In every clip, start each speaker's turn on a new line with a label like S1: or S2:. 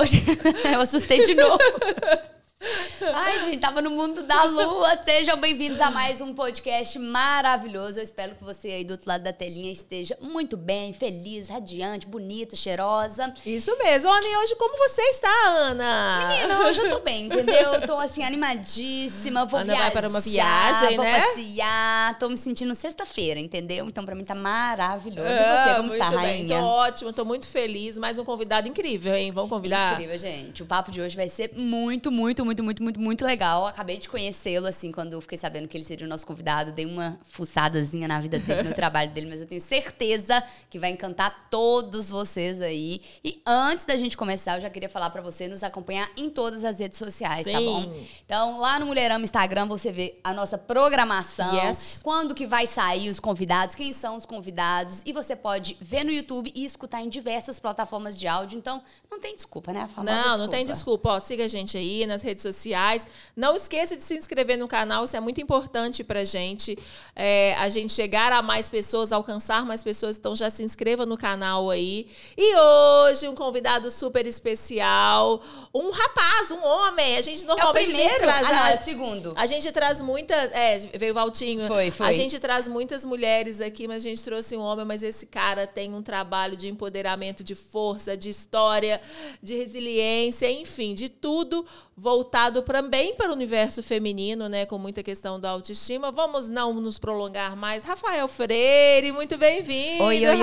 S1: hoje. eu assustei de novo. Gente, tava no mundo da lua. Sejam bem-vindos a mais um podcast maravilhoso. Eu espero que você aí do outro lado da telinha esteja muito bem, feliz, radiante, bonita, cheirosa.
S2: Isso mesmo. Ana, e hoje como você está, Ana?
S1: Menina, hoje eu tô bem, entendeu? Eu tô assim, animadíssima. Vou
S2: Ana
S1: viajar,
S2: vai para uma viagem,
S1: vou
S2: né?
S1: passear. Tô me sentindo sexta-feira, entendeu? Então, pra mim tá maravilhoso. e
S2: Ah,
S1: você, como está,
S2: bem.
S1: rainha?
S2: Tô ótimo, tô muito feliz. Mais um convidado incrível, hein? Vamos convidar?
S1: Incrível, gente. O papo de hoje vai ser muito, muito, muito, muito, muito, muito legal. Acabei de conhecê-lo, assim, quando eu fiquei sabendo que ele seria o nosso convidado. Dei uma fuçadazinha na vida dele, no trabalho dele, mas eu tenho certeza que vai encantar todos vocês aí. E antes da gente começar, eu já queria falar pra você nos acompanhar em todas as redes sociais, tá
S2: Sim.
S1: bom? Então, lá no Mulherama Instagram, você vê a nossa programação.
S2: Yes.
S1: Quando que vai sair os convidados, quem são os convidados. E você pode ver no YouTube e escutar em diversas plataformas de áudio. Então, não tem desculpa, né? Famosa
S2: Não, não tem desculpa. Ó, siga a gente aí nas redes sociais. Não esqueça de se inscrever no canal, isso é muito importante pra gente. É, a gente chegar a mais pessoas, alcançar mais pessoas. Então já se inscreva no canal aí. E hoje, um convidado super especial. Um rapaz, um homem. A gente
S1: É o
S2: normalmente a gente
S1: primeiro?
S2: traz.
S1: Ah, não, é o segundo.
S2: A gente traz muitas. É, veio o Valtinho.
S1: Foi, foi.
S2: A gente traz muitas mulheres aqui, mas a gente trouxe um homem. Mas esse cara tem um trabalho de empoderamento, de força, de história, de resiliência, enfim, de tudo voltado também para o universo feminino, né? Com muita questão da autoestima. Vamos não nos prolongar mais. Rafael Freire, muito bem-vindo,
S1: Oi, oi, oi.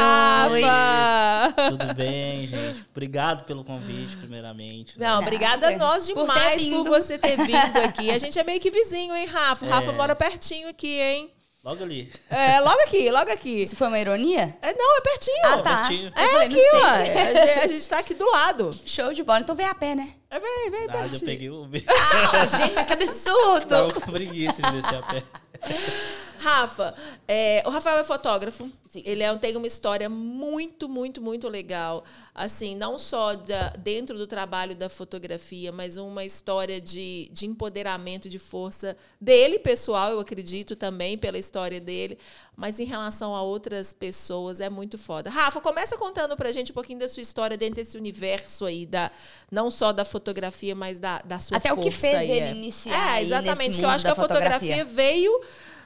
S2: Rafa!
S3: Tudo bem, gente? Obrigado pelo convite, primeiramente. né?
S2: Não, obrigada a nós
S1: Por
S2: demais por,
S1: vindo.
S2: você ter vindo aqui. A gente é meio que vizinho, hein, Rafa? O Rafa
S3: É.
S2: mora pertinho aqui, hein?
S3: Logo ali.
S2: É, logo aqui, logo aqui.
S1: Isso foi uma ironia?
S2: É, não, é pertinho.
S1: Ah, tá.
S3: pertinho.
S1: Eu
S2: É
S1: falei,
S2: aqui, ó.
S1: se-
S2: A gente, a gente tá aqui do lado.
S1: Show de bola. Então vem a pé, né?
S2: É, vem, vem,
S3: Nada, eu
S2: pertinho.
S3: peguei o.
S1: Ah, gente, mas que absurdo!
S3: Tava com preguiça de descer a pé.
S2: Rafa, é, o Rafael é fotógrafo.
S1: Sim.
S2: Ele é, tem uma história muito, muito, muito legal. Assim, não só da- dentro do trabalho da fotografia, mas uma história de, de empoderamento, de força dele, pessoal, eu acredito também, pela história dele. Mas em relação a outras pessoas, é muito foda. Rafa, começa contando pra gente um pouquinho da sua história dentro desse universo aí, da, não só da fotografia, mas da, da sua
S1: Até o
S2: força
S1: que fez
S2: aí.
S1: ele iniciar
S2: É, exatamente. Que eu acho que a fotografia,
S1: fotografia.
S2: veio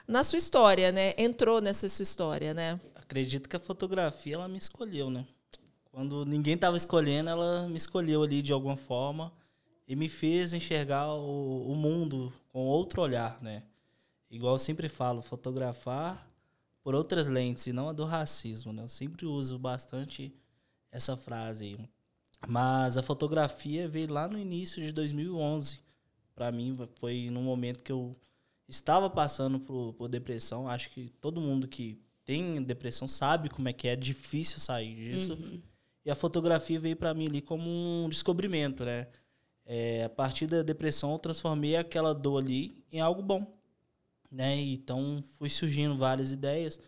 S2: na sua história, né? Entrou nessa sua história, né?
S3: Acredito que a fotografia, ela me escolheu, né? Quando ninguém tava escolhendo, ela me escolheu ali de alguma forma e me fez enxergar o, o mundo com outro olhar, né? Igual eu sempre falo, fotografar por outras lentes e não a do racismo, né? Eu sempre uso bastante essa frase aí. Mas a fotografia veio lá no início de 2011. Para mim foi num momento que eu estava passando por, por depressão. Acho que todo mundo que tem depressão sabe como é que é difícil sair disso. E a fotografia veio para mim ali como um descobrimento, né? É, a partir da depressão eu transformei aquela dor ali em algo bom, né? Então foi surgindo várias ideias,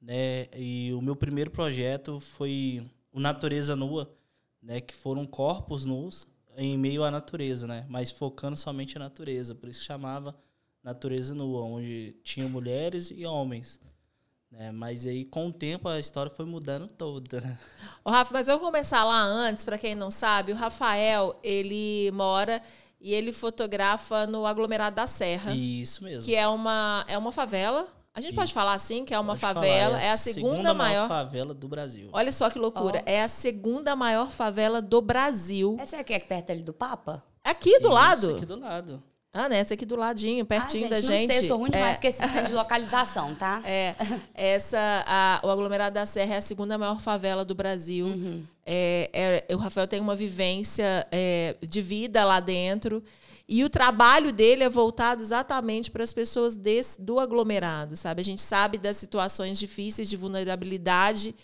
S3: né? E o meu primeiro projeto foi o Natureza Nua, né? Que foram corpos nus em meio à natureza, né? Mas focando somente a natureza, por isso chamava Natureza Nua, onde tinha mulheres e homens. Né? Mas aí, com o tempo, a história foi mudando toda.
S2: Ô, Rafa, mas eu vou começar lá antes, para quem não sabe, o Rafael, ele mora e ele fotografa no aglomerado da Serra,
S3: Isso mesmo.
S2: que é uma, é uma favela. A gente pode
S3: Isso.
S2: falar assim, que é uma
S3: Pode falar,
S2: favela, é a segunda, maior.
S3: favela do Brasil.
S2: Olha só que loucura,
S1: Ó.
S2: é a segunda maior favela do Brasil.
S1: Essa é aqui é perto ali do Papa?
S2: Aqui do
S3: Isso,
S2: lado.
S3: aqui do lado.
S2: Ah, né? Essa aqui do ladinho, pertinho
S1: ah,
S2: da
S1: gente,
S2: gente.
S1: Não sei, eu sou ruim
S2: É,
S1: demais trem de localização, tá?
S2: É, essa, a- o aglomerado da Serra é a segunda maior favela do Brasil.
S1: Uhum.
S2: É, é, o Rafael tem uma vivência é, de vida lá dentro. E o trabalho dele é voltado exatamente para as pessoas desse, do aglomerado, sabe? A gente sabe das situações difíceis de vulnerabilidade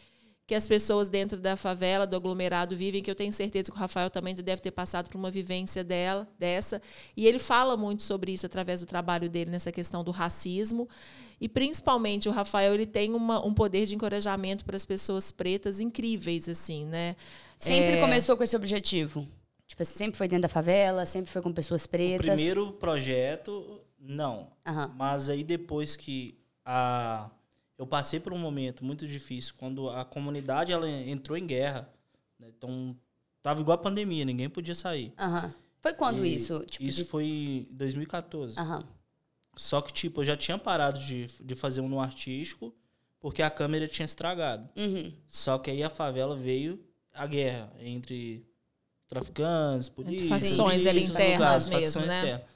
S2: que as pessoas dentro da favela, do aglomerado vivem, que eu tenho certeza que o Rafael também deve ter passado por uma vivência dela, dessa. E ele fala muito sobre isso através do trabalho dele nessa questão do racismo. E principalmente o Rafael, ele tem uma, um poder de encorajamento para as pessoas pretas incríveis, assim, né?
S1: Sempre
S2: É,
S1: começou com esse objetivo. Tipo, sempre foi dentro da favela, sempre foi com pessoas
S3: O
S1: pretas.
S3: primeiro projeto, não.
S1: Aham.
S3: Mas aí depois que a eu passei por um momento muito difícil quando a comunidade ela entrou em guerra, né? então tava igual a pandemia, ninguém podia sair.
S1: Aham. Foi quando
S3: E
S1: isso? Tipo,
S3: isso
S1: de-
S3: foi em 2014.
S1: Aham.
S3: Só que, tipo, eu já tinha parado de, de fazer um no artístico porque a câmera tinha estragado.
S1: Uhum.
S3: Só que aí a favela veio a guerra entre traficantes, polícia,
S2: facções
S1: ali
S2: internas
S3: lugares,
S2: mesmo, né?
S3: internas.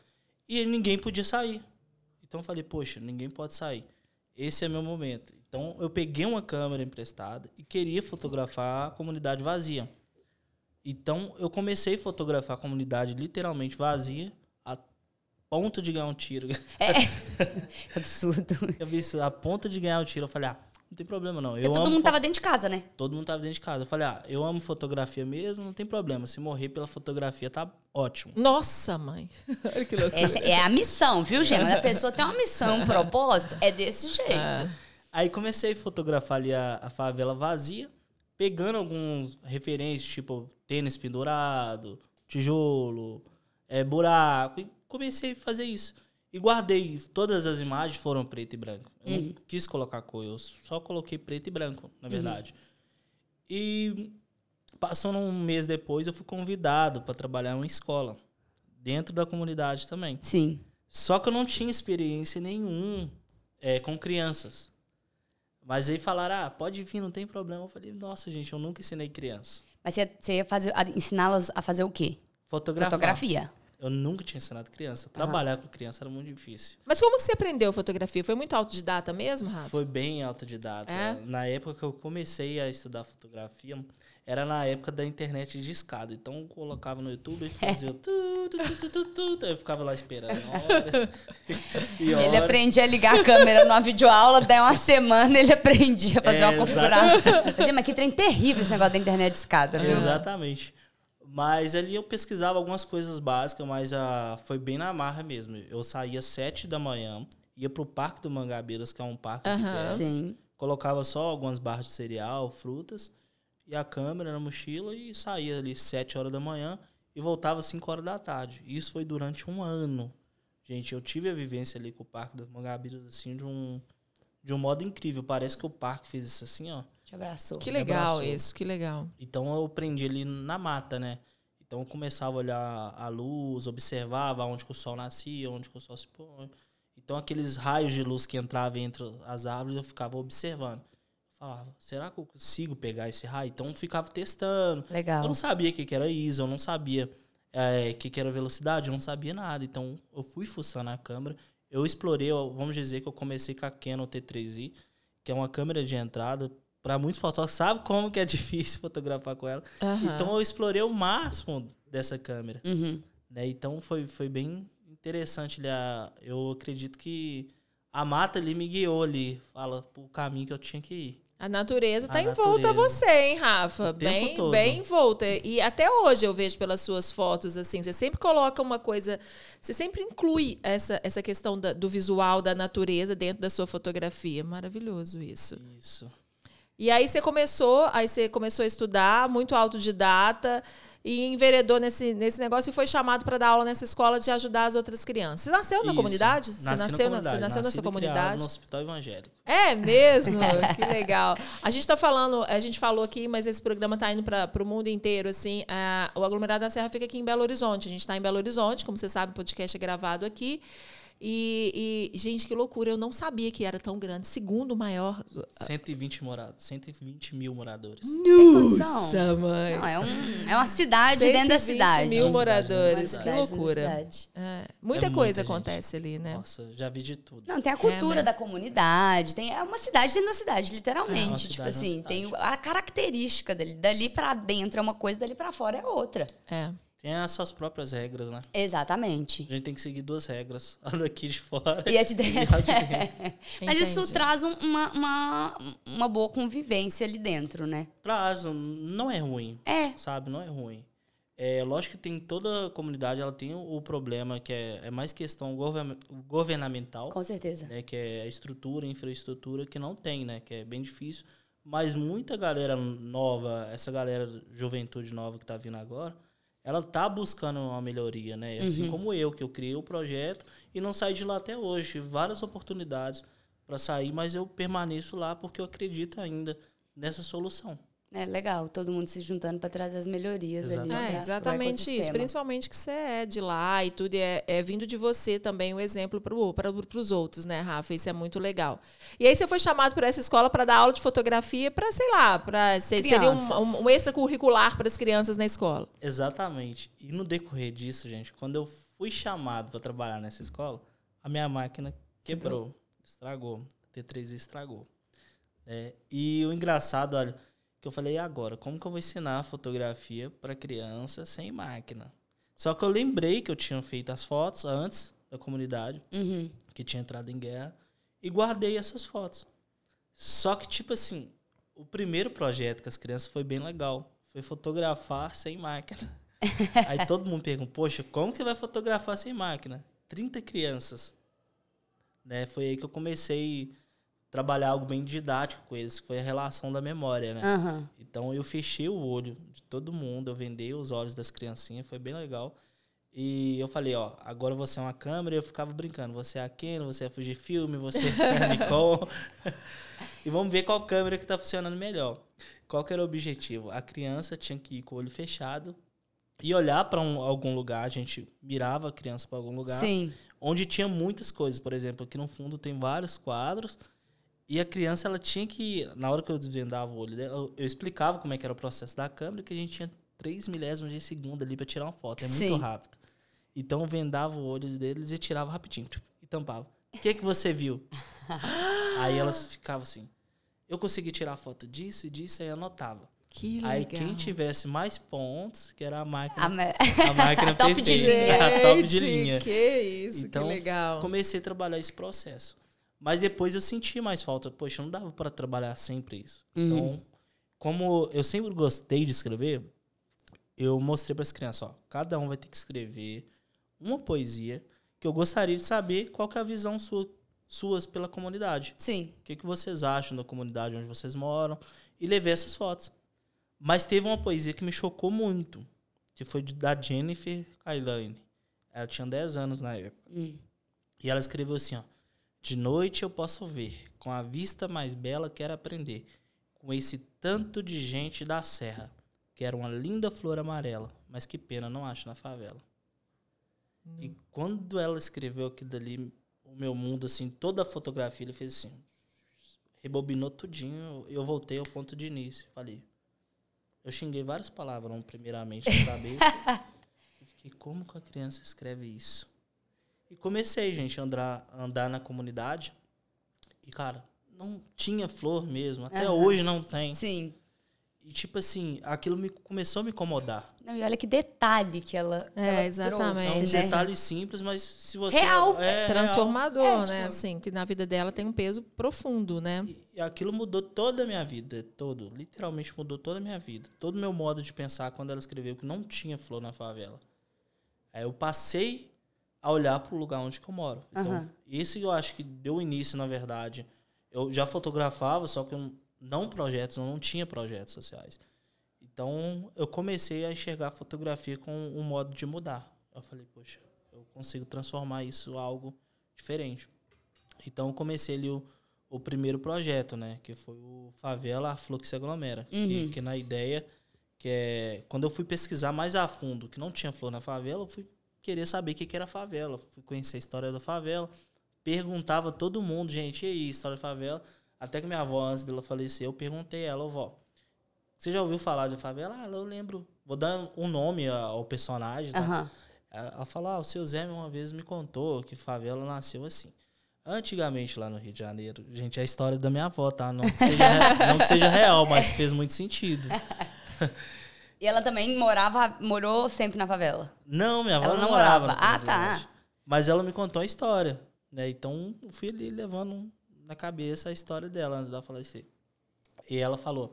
S3: E aí ninguém podia sair. Então eu falei, poxa, ninguém pode sair. Esse é meu momento. Então eu peguei uma câmera emprestada e queria fotografar a comunidade vazia. Então eu comecei a fotografar a comunidade literalmente vazia a ponto de ganhar um tiro.
S1: Que absurdo.
S3: Isso, a ponto de ganhar um tiro. Eu falei, ah, não tem problema não. Eu
S1: Porque todo
S3: amo
S1: mundo
S3: fo-
S1: tava dentro de casa, né?
S3: Todo mundo tava dentro de casa. Eu falei, ah, eu amo fotografia mesmo, não tem problema. Se morrer pela fotografia, tá ótimo.
S2: Nossa, mãe. Olha que loucura.
S1: Essa é a missão, viu, gente? Quando a pessoa tem uma missão, um propósito, é desse jeito.
S3: Aí comecei a fotografar ali a, a favela vazia, pegando alguns referências, tipo tênis pendurado, tijolo, é, buraco. E comecei a fazer isso. E guardei. Todas as imagens foram preto e branco. Eu não quis colocar cor, eu só coloquei preto e branco, na verdade. E passando um mês depois, eu fui convidado para trabalhar em uma escola, dentro da comunidade também.
S1: Sim.
S3: Só que eu não tinha experiência nenhum é, com crianças. Mas aí falaram, ah, pode vir, não tem problema. Eu falei, nossa, gente, eu nunca ensinei criança.
S1: Mas você, você ia fazer, a- ensiná-las a fazer o quê?
S3: Fotografar.
S1: Fotografia.
S3: Eu nunca tinha ensinado criança. Trabalhar com criança era muito difícil.
S2: Mas como que você aprendeu fotografia? Foi muito autodidata mesmo, Rafa?
S3: Foi bem autodidata.
S2: É?
S3: Na época que eu comecei a estudar fotografia, era na época da internet de escada. Então eu colocava no YouTube e fazia o tu, tu, tu, tu. Eu ficava lá esperando horas. e
S1: Ele
S3: horas.
S1: aprendia a ligar a câmera numa videoaula, daí uma semana ele aprendia a fazer
S3: É,
S1: uma configuração. Gente, mas que trem terrível esse negócio da internet de escada, viu?
S3: Exatamente. Mas ali eu pesquisava algumas coisas básicas, mas ah, foi bem na marra mesmo. Eu saía às sete da manhã, ia pro Parque do Mangabeiras, que é um parque
S2: Aham.
S3: perto.
S1: Sim.
S3: Colocava só algumas barras de cereal, frutas, e a câmera na mochila e saía ali sete horas da manhã e voltava cinco horas da tarde. Isso foi durante um ano. Gente, eu tive a vivência ali com o Parque dos Mangabeiras, assim, de um, de um modo incrível. Parece que o parque fez isso assim, ó.
S1: Te abraçou.
S2: Que legal
S3: abraçou.
S2: isso, que legal.
S3: Então eu aprendi ali na mata, né? Então eu começava a olhar a luz, observava onde que o sol nascia, onde que o sol se põe. Então aqueles raios de luz que entravam entre as árvores, eu ficava observando. Falava, será que eu consigo pegar esse raio? Então eu ficava testando.
S1: Legal.
S3: Eu não sabia o que, que era ISO, eu não sabia é, o que, que era velocidade, eu não sabia nada. Então eu fui fuçando a câmera. Eu explorei, vamos dizer que eu comecei com a Canon T3i, que é uma câmera de entrada. Para muitos fotógrafos, sabe como que é difícil fotografar com ela.
S2: Aham.
S3: Então eu explorei o máximo dessa câmera.
S1: Uhum.
S3: Né? Então foi, foi bem interessante. ali a- Eu acredito que a mata ali me guiou ali, fala o caminho que eu tinha que ir.
S2: A natureza
S3: A
S2: tá em volta a você, hein, Rafa?
S3: O
S2: Bem, bem em volta. E até hoje eu vejo pelas suas fotos, assim, você sempre coloca uma coisa, você sempre inclui essa, essa questão da- do visual da natureza dentro da sua fotografia. Maravilhoso isso.
S3: Isso.
S2: E aí você começou, aí você começou a estudar, muito autodidata, e enveredou nesse, nesse negócio e foi chamado para dar aula nessa escola de ajudar as outras crianças. Você nasceu na
S3: Isso.
S2: comunidade? Você
S3: Nasci na
S2: nasceu, na-
S3: comunidade.
S2: você nasceu
S3: Nascido criado
S2: comunidade?
S3: No hospital evangélico.
S2: É mesmo? que legal. A gente está falando, a gente falou aqui, mas esse programa está indo para o mundo inteiro, assim. a- o aglomerado da Serra fica aqui em Belo Horizonte. A gente está em Belo Horizonte, como você sabe, o podcast é gravado aqui. E, e, gente, que loucura! Eu não sabia que era tão grande. Segundo maior.
S3: 120 morados, 120 mil moradores.
S2: Nossa, mãe!
S1: Não, é, um, é uma cidade dentro da
S2: 120
S1: cidade.
S2: mil
S3: Uma
S2: moradores. Que loucura.
S1: cidade.
S2: É, muita
S3: É
S2: coisa
S3: muita gente.
S2: acontece ali, né?
S3: Nossa, já vi de tudo.
S1: Não, tem a cultura
S2: né?
S1: da comunidade, tem é uma cidade dentro da cidade,
S3: É, uma
S1: literalmente. tipo
S3: cidade, uma
S1: assim,
S3: cidade.
S1: tem a característica dali. Dali pra dentro é uma coisa, dali pra fora é outra.
S2: É.
S3: Tem as suas próprias regras, né?
S1: Exatamente.
S3: A gente tem que seguir duas regras. A daqui de fora
S1: E a de
S3: e
S1: dentro.
S3: a de dentro.
S1: Mas isso traz um- uma, uma, uma boa convivência ali dentro, né?
S3: Traz, não é ruim.
S1: É.
S3: Sabe, não é ruim. É, lógico que tem toda a comunidade, ela tem o, o problema que é, é mais questão govern- governamental,
S1: Com certeza.
S3: né, que é a estrutura, a infraestrutura que não tem, né, que é bem difícil. Mas muita galera nova, essa galera juventude nova que tá vindo agora, ela tá buscando uma melhoria, né? Assim como eu, que eu criei o projeto e não saí de lá até hoje. Tive Várias oportunidades para sair, mas eu permaneço lá porque eu acredito ainda nessa solução.
S1: É legal, todo mundo se juntando para trazer as melhorias
S3: Exatamente.
S1: ali.
S2: É,
S1: pra-
S2: exatamente isso. Principalmente que você é de lá e tudo, e é, é vindo de você também o exemplo para os outros, né, Rafa? Isso é muito legal. E aí você foi chamado para essa escola para dar aula de fotografia para, sei lá, para seria um, um, um extracurricular para as crianças na escola.
S3: Exatamente. E no decorrer disso, gente, quando eu fui chamado para trabalhar nessa escola, a minha máquina quebrou, estragou. A T3 estragou. É, e o engraçado, olha, que eu falei, e agora, como que eu vou ensinar fotografia para criança sem máquina? Só que eu lembrei que eu tinha feito as fotos antes da comunidade,
S1: Uhum.
S3: que tinha entrado em guerra, e guardei essas fotos. Só que, tipo assim, o primeiro projeto com as crianças foi bem legal. Foi fotografar sem máquina. Aí todo mundo pergunta, poxa, como que você vai fotografar sem máquina? 30 crianças. Né? Foi aí que eu comecei trabalhar algo bem didático com eles, que foi a relação da memória, né?
S1: Aham.
S3: Então eu fechei o olho de todo mundo, eu vendei os olhos das criancinhas, foi bem legal. E eu falei, ó, agora você é uma câmera, e eu ficava brincando, você é a Canon, você é a Fujifilm, você é a Nikon. e vamos ver qual câmera que tá funcionando melhor. Qual que era o objetivo? A criança tinha que ir com o olho fechado e olhar para um, algum lugar, a gente mirava a criança para algum lugar
S1: Sim.
S3: onde tinha muitas coisas. Por exemplo, aqui no fundo tem vários quadros. E a criança, ela tinha que. Na hora que eu desvendava o olho dela, eu, explicava como é que era o processo da câmera, que a gente tinha 3 milésimos de segundo ali para tirar uma foto. É muito
S1: Sim.
S3: rápido. Então eu vendava o olho deles e tirava rapidinho. E tampava. O que, que você viu? aí elas ficavam assim. Eu consegui tirar foto disso e disso, aí anotava.
S2: Que legal.
S3: Aí quem tivesse mais pontos, que era a máquina,
S1: A
S3: a máquina
S1: top de
S3: perfeita,
S1: linha.
S3: a top de linha.
S2: Que isso,
S3: Então,
S2: que legal.
S3: comecei a trabalhar esse processo. Mas depois eu senti mais falta. Poxa, não dava para trabalhar sempre isso.
S1: Uhum.
S3: Então, como eu sempre gostei de escrever, eu mostrei para as crianças, ó, cada um vai ter que escrever uma poesia que eu gostaria de saber qual que é a visão sua, suas pela comunidade.
S1: Sim.
S3: O que, que vocês acham da comunidade onde vocês moram? E levei essas fotos. Mas teve uma poesia que me chocou muito, que foi da Jennifer Kailane. Ela tinha 10 anos na época.
S1: Hum.
S3: E ela escreveu assim, ó. De noite eu posso ver, com a vista mais bela quero aprender, com esse tanto de gente da serra. Quero uma linda flor amarela, mas que pena não acho na favela. E quando ela escreveu aquilo dali, o meu mundo, assim, toda a fotografia, ele fez assim, rebobinou tudinho, eu voltei ao ponto de início. Falei, eu xinguei várias palavras, primeiramente, na cabeça. e fiquei, como que a criança escreve isso? E comecei, gente, a andar, a andar na comunidade. E, cara, não tinha flor mesmo. Até
S1: Aham.
S3: hoje não tem.
S1: Sim.
S3: E, tipo assim, aquilo me, começou a me incomodar.
S1: Não, e olha que detalhe que ela.
S2: É,
S1: ela
S2: exatamente.
S3: É um
S1: trouxe, né?
S3: detalhe simples, mas se você...
S1: Real.
S3: É, real.
S2: Transformador,
S1: É,
S2: né?
S1: tipo-
S2: Assim, que na vida dela tem um peso profundo, né?
S3: E- E aquilo mudou toda a minha vida, todo, literalmente mudou toda a minha vida, todo o meu modo de pensar quando ela escreveu que não tinha flor na favela. Aí eu passei a olhar para o lugar onde que eu moro. Então,
S1: Aham.
S3: isso eu acho que deu início, na verdade. Eu já fotografava, só que eu não projetos, eu não tinha projetos sociais. Então, eu comecei a enxergar a fotografia com um modo de mudar. Eu falei, poxa, eu consigo transformar isso em algo diferente. Então, eu comecei ali o, o primeiro projeto, né? Que foi o Favela Fluxo Aglomera. Que,
S1: Uhum.
S3: que na ideia, que é... Quando eu fui pesquisar mais a fundo que não tinha flor na favela, eu fui querer saber o que, que era favela. Fui conhecer a história da favela. Perguntava a todo mundo, gente, e aí, história da favela? Até que minha avó, antes dela falecer, eu perguntei a ela, vó, você já ouviu falar de favela? Ah, eu lembro. Vou dar um nome ao personagem, tá?
S1: Aham.
S3: Ela falou, ah, o seu Zé uma vez me contou que favela nasceu assim. Antigamente lá no Rio de Janeiro, gente, é a história da minha avó, tá? Não que seja, não que seja real, mas fez muito sentido.
S1: E ela também morava, morou sempre na favela.
S3: Não, minha avó
S1: Ela
S3: não
S1: não
S3: morava.
S1: morava. Ah, tá.
S3: Mas ela me contou a história, né? Então, eu fui ali levando na cabeça a história dela antes dela falecer. E ela falou,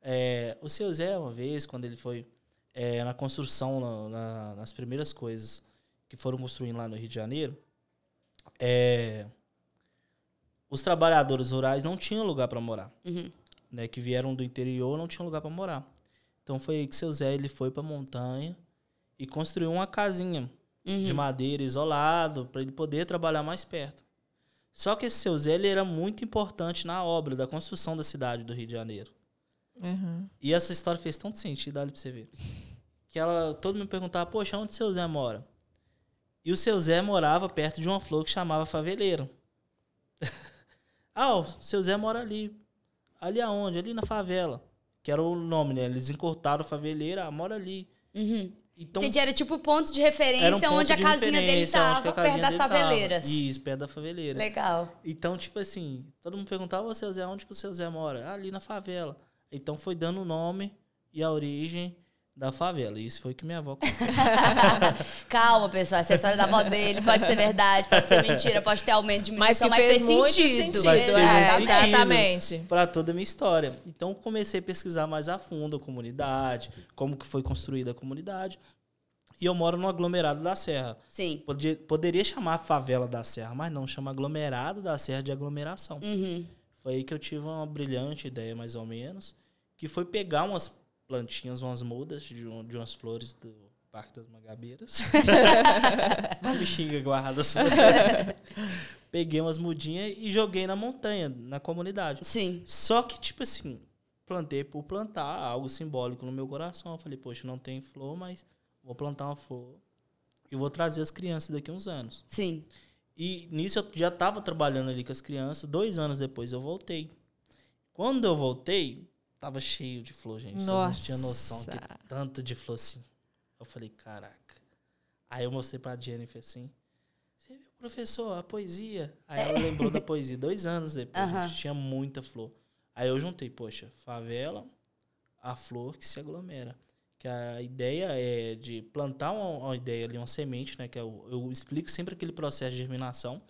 S3: é, o seu Zé, uma vez, quando ele foi é, na construção, na- na- nas primeiras coisas que foram construindo lá no Rio de Janeiro, é, os trabalhadores rurais não tinham lugar para morar
S1: Uhum.
S3: né, que vieram do interior não tinham lugar para morar. Então foi aí que seu Zé ele foi para montanha e construiu uma casinha
S1: Uhum.
S3: de madeira isolado para ele poder trabalhar mais perto. Só que esse seu Zé ele era muito importante na obra da construção da cidade do Rio de Janeiro.
S2: Uhum.
S3: E essa história fez tanto sentido, olha pra você ver. Que ela, todo mundo perguntava, poxa, onde o seu Zé mora? E o seu Zé morava perto de uma flor que chamava Faveleiro. ah, o seu Zé mora ali. Ali aonde? Ali na favela. Que era o nome, né? Eles encurtaram Faveleiro, ah, mora ali.
S1: Uhum.
S3: Então,
S1: Entendi, era tipo ponto de referência
S3: um ponto
S1: onde a
S3: de
S1: casinha dele
S3: referência, onde
S1: tava,
S3: que a
S1: perto
S3: casinha
S1: das
S3: dele tava.
S1: faveleiras.
S3: Isso, perto da faveleira.
S1: Legal.
S3: Então, tipo assim, todo mundo perguntava, ô seu Zé, onde que o seu Zé mora? "Ah, ali na favela. Então foi dando o nome e a origem da favela. E isso foi que minha avó contou.
S1: Calma, pessoal. Essa é a história da avó dele pode ser verdade, pode ser mentira, pode ter aumento,
S2: Mas
S1: diminuição,
S2: que
S1: mas,
S2: fez,
S1: fez
S2: muito
S1: sentido.
S2: sentido.
S3: Mas fez
S2: é,
S3: muito sentido.
S2: exatamente.
S3: para toda a minha história. Então comecei a pesquisar mais a fundo a comunidade, como que foi construída a comunidade. E eu moro no aglomerado da Serra.
S1: Sim.
S3: Podia- poderia chamar favela da Serra, mas não, chama aglomerado da Serra de aglomeração.
S1: Uhum.
S3: Foi aí que eu tive uma brilhante ideia, mais ou menos, que foi pegar umas plantinhas, umas mudas de, um- de umas flores do Parque das Magabeiras. Não me xinga, guarda. Peguei umas mudinhas e joguei na montanha, na comunidade.
S1: Sim.
S3: Só que, tipo assim, plantei por plantar, algo simbólico no meu coração. Eu falei, poxa, não tem flor, mas vou plantar uma flor e vou trazer as crianças daqui uns anos.
S1: Sim.
S3: E nisso eu já estava trabalhando ali com as crianças. Dois anos depois eu voltei. Quando eu voltei, tava cheio de flor, gente. Vocês não tinham noção
S2: Nossa.
S3: que tanto de flor assim. Eu falei, caraca. Aí eu mostrei pra Jennifer assim. Você viu, professor, a poesia? Aí ela lembrou da poesia. Dois anos depois,
S1: Aham.
S3: gente, tinha muita flor. Aí eu juntei, poxa, favela, a flor que se aglomera. Que a ideia é de plantar uma, uma ideia ali, uma semente, né? Que é o- eu explico sempre aquele processo de germinação.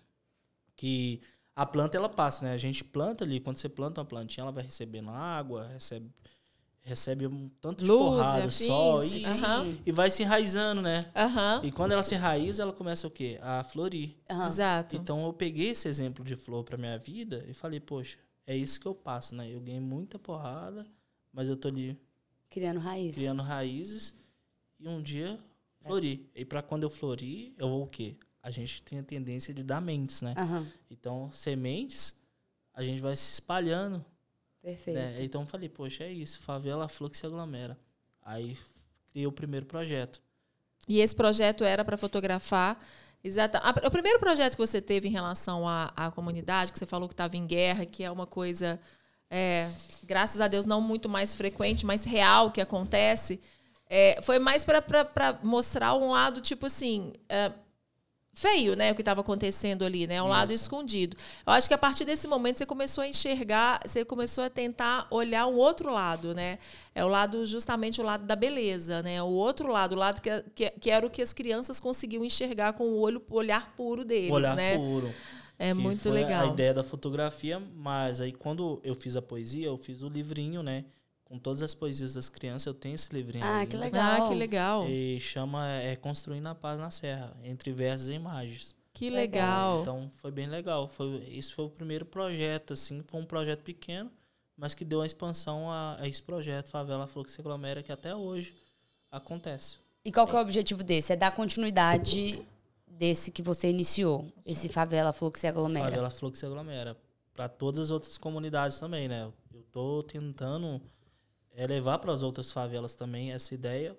S3: Que a planta ela passa, né? A gente planta ali, quando você planta uma plantinha, ela vai recebendo água, recebe, recebe um tanto de
S2: Luz,
S3: porrada,
S2: afins,
S3: sol,
S2: sim.
S3: e, e vai se enraizando, né? E quando ela se enraiza, ela começa o quê? A florir.
S2: Exato.
S3: Então eu peguei esse exemplo de flor pra minha vida e falei, poxa, é isso que eu passo, né? Eu ganhei muita porrada, mas eu tô ali
S1: Criando raiz.
S3: criando raízes e um dia florir. E para quando eu florir, eu vou o quê? A gente tem a tendência de dar mentes, né?
S1: Aham.
S3: Então, sementes, a gente vai se espalhando,
S1: Perfeito.
S3: né? Então eu falei, poxa, é isso, favela que se aglomera. Aí criei o primeiro projeto.
S2: E esse projeto era para fotografar. Exata. a- O primeiro projeto que você teve em relação à, à comunidade, que você falou que estava em guerra, que é uma coisa, é, graças a Deus, não muito mais frequente, mas real que acontece, é, foi mais para mostrar um lado, tipo assim. é, feio, né, o que estava acontecendo ali, né, um lado
S3: Isso.
S2: escondido. Eu acho que a partir desse momento você começou a enxergar, você começou a tentar olhar um outro lado, né? É o lado justamente o lado da beleza, né? O outro lado, o lado que, que, que era o que as crianças conseguiam enxergar com o olho, o olhar puro deles,
S3: Olhar
S2: né?
S3: puro.
S2: É muito legal.
S3: A ideia da fotografia, mas aí quando eu fiz a poesia, eu fiz o livrinho, né? Com todas as poesias das crianças, eu tenho esse livrinho.
S1: Ah,
S3: ali,
S1: que
S3: né?
S1: legal.
S2: Ah, que legal.
S3: E chama é, Construindo a Paz na Serra, entre versos e imagens.
S2: Que
S1: Legal.
S3: Então foi bem legal. Foi, esse foi o primeiro projeto, assim, foi um projeto pequeno, mas que deu uma expansão a, a esse projeto, Favela Flor que se aglomera, que até hoje acontece.
S1: E qual que é o objetivo desse? É dar continuidade desse que você iniciou. Esse favela falou que se aglomera.
S3: Favela Flor que se aglomera. Para todas as outras comunidades também, né? Eu tô tentando é, levar para as outras favelas também essa ideia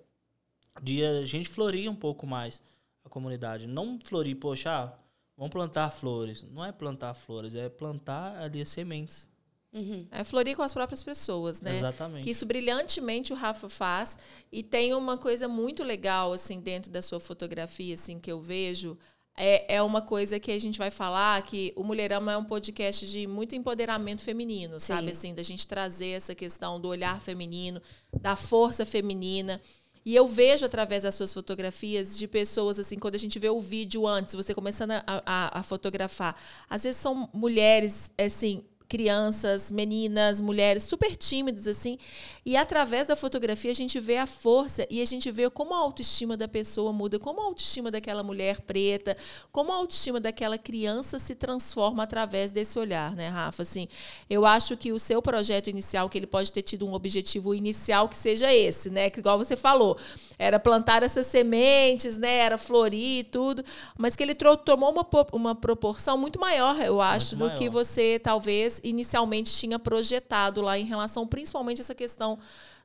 S3: de a gente florir um pouco mais a comunidade. Não florir, poxa, ah, vamos plantar flores. Não é plantar flores, é plantar ali as sementes.
S1: Uhum.
S2: É florir com as próprias pessoas, né?
S3: Exatamente.
S2: Que isso brilhantemente o Rafa faz e tem uma coisa muito legal assim dentro da sua fotografia assim que eu vejo é, é uma coisa que a gente vai falar que o Mulherama é um podcast de muito empoderamento feminino, sabe
S1: Sim.
S2: assim, da gente trazer essa questão do olhar feminino, da força feminina. E eu vejo através das suas fotografias de pessoas, assim, quando a gente vê o vídeo antes, você começando a, a, a fotografar. Às vezes são mulheres, assim, crianças, meninas, mulheres super tímidas, assim. E através da fotografia a gente vê a força e a gente vê como a autoestima da pessoa muda, como a autoestima daquela mulher preta, como a autoestima daquela criança se transforma através desse olhar, né, Rafa? Assim, eu acho que o seu projeto inicial, que ele pode ter tido um objetivo inicial que seja esse, né? Que igual você falou, era plantar essas sementes, né? Era florir e tudo, mas que ele tomou uma, uma proporção muito maior, eu acho, do
S3: maior.
S2: que você talvez inicialmente tinha projetado lá em relação principalmente a essa questão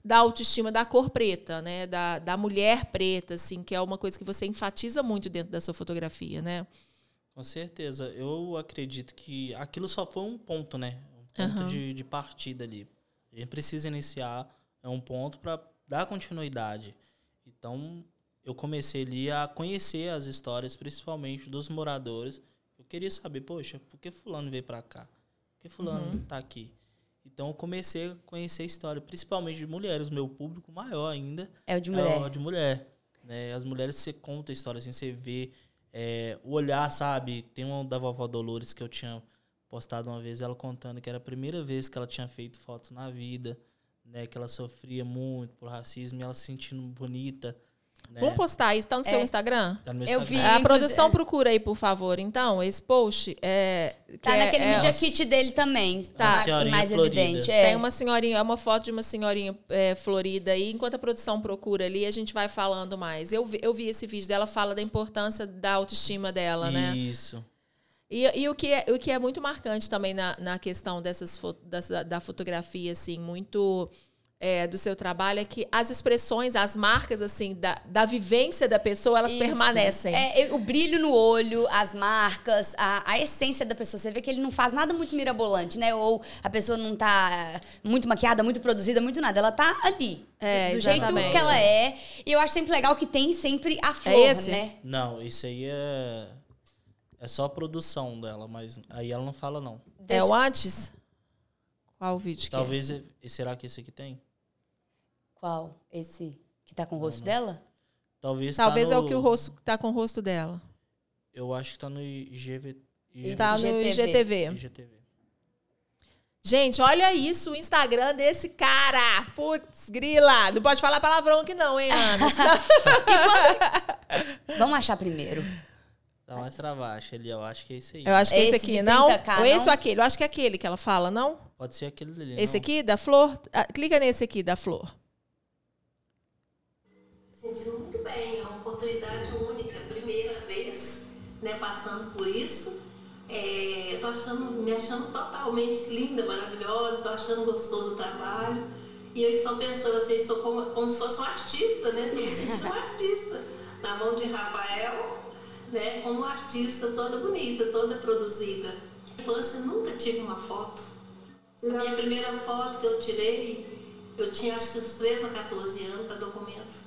S2: da autoestima da cor preta, né? Da, da mulher preta, assim, que é uma coisa que você enfatiza muito dentro da sua fotografia, né?
S3: Com certeza. Eu acredito que aquilo só foi um ponto, né? Um ponto uhum. de, de partida ali. A gente precisa iniciar, é um ponto para dar continuidade. Então, eu comecei ali a conhecer as histórias, principalmente dos moradores. Eu queria saber, poxa, por que fulano veio para cá? Que fulano uhum. tá aqui? Então eu comecei a conhecer a história, principalmente de mulheres. O meu público maior ainda
S1: é o de mulher. É
S3: o de mulher. Né? As mulheres, você conta a história, assim, você vê é, o olhar, sabe? Tem uma da vovó Dolores que eu tinha postado uma vez, ela contando que era a primeira vez que ela tinha feito fotos na vida, né? Que ela sofria muito por racismo e ela se sentindo bonita
S2: né? Vamos postar isso, tá no é. seu Instagram?
S3: Tá no Instagram.
S2: Eu vi. A produção é. procura aí, por favor. Então, esse post é.
S1: Tá
S2: é,
S1: naquele é, media kit dele também. Tá mais florida. evidente. É.
S2: Tem uma senhorinha, é uma foto de uma senhorinha é, florida aí. Enquanto a produção procura ali, a gente vai falando mais. Eu vi, eu vi esse vídeo dela, fala da importância da autoestima dela,
S3: isso.
S2: né?
S3: Isso.
S2: E, e, o, que é, o que é muito marcante também na, na questão dessas, dessa, da fotografia, assim, muito é, do seu trabalho é que as expressões, as marcas, assim, da, da vivência da pessoa, elas Isso. permanecem.
S1: É, o brilho no olho, as marcas, a, a essência da pessoa. Você vê que ele não faz nada muito mirabolante, né? Ou a pessoa não tá muito maquiada, muito produzida, muito nada. Ela tá ali. É, do exatamente. jeito que ela é. E eu acho sempre legal que tem sempre a flor, é esse? né?
S3: Não, isso aí é. É só a produção dela, mas aí ela não fala, não.
S2: É o antes? Qual o vídeo que
S3: Talvez, é? será que esse aqui tem?
S1: Qual? Esse que tá com o rosto dela?
S3: Talvez
S2: Talvez
S3: tá
S2: no... é o que o rosto tá com o rosto dela.
S3: Eu acho que tá no IGV.
S2: Está no IGTV.
S3: IGTV.
S2: Gente, olha isso, o Instagram desse cara. Putz, grila. Não pode falar palavrão aqui não, hein, Ana?
S1: quando... Vamos achar primeiro.
S3: Tá mais pra baixo ali, eu acho que é esse aí.
S2: Eu acho que é esse, esse aqui, não? Ou esse ou aquele? Eu acho que é aquele que ela fala, não?
S3: Pode ser aquele dele.
S2: Esse não. aqui, da flor? Ah, clica nesse aqui, da flor
S4: bem, é uma oportunidade única, primeira vez né, passando por isso. É, tô achando, me achando totalmente linda, maravilhosa, estou achando gostoso o trabalho. E eu estou pensando assim, estou como, como se fosse um artista, né? Estou me sentindo um artista. Na mão de Rafael, né? Como artista toda bonita, toda produzida. Na infância nunca tive uma foto. A minha primeira foto que eu tirei, eu tinha acho que uns 13 ou 14 anos para documento.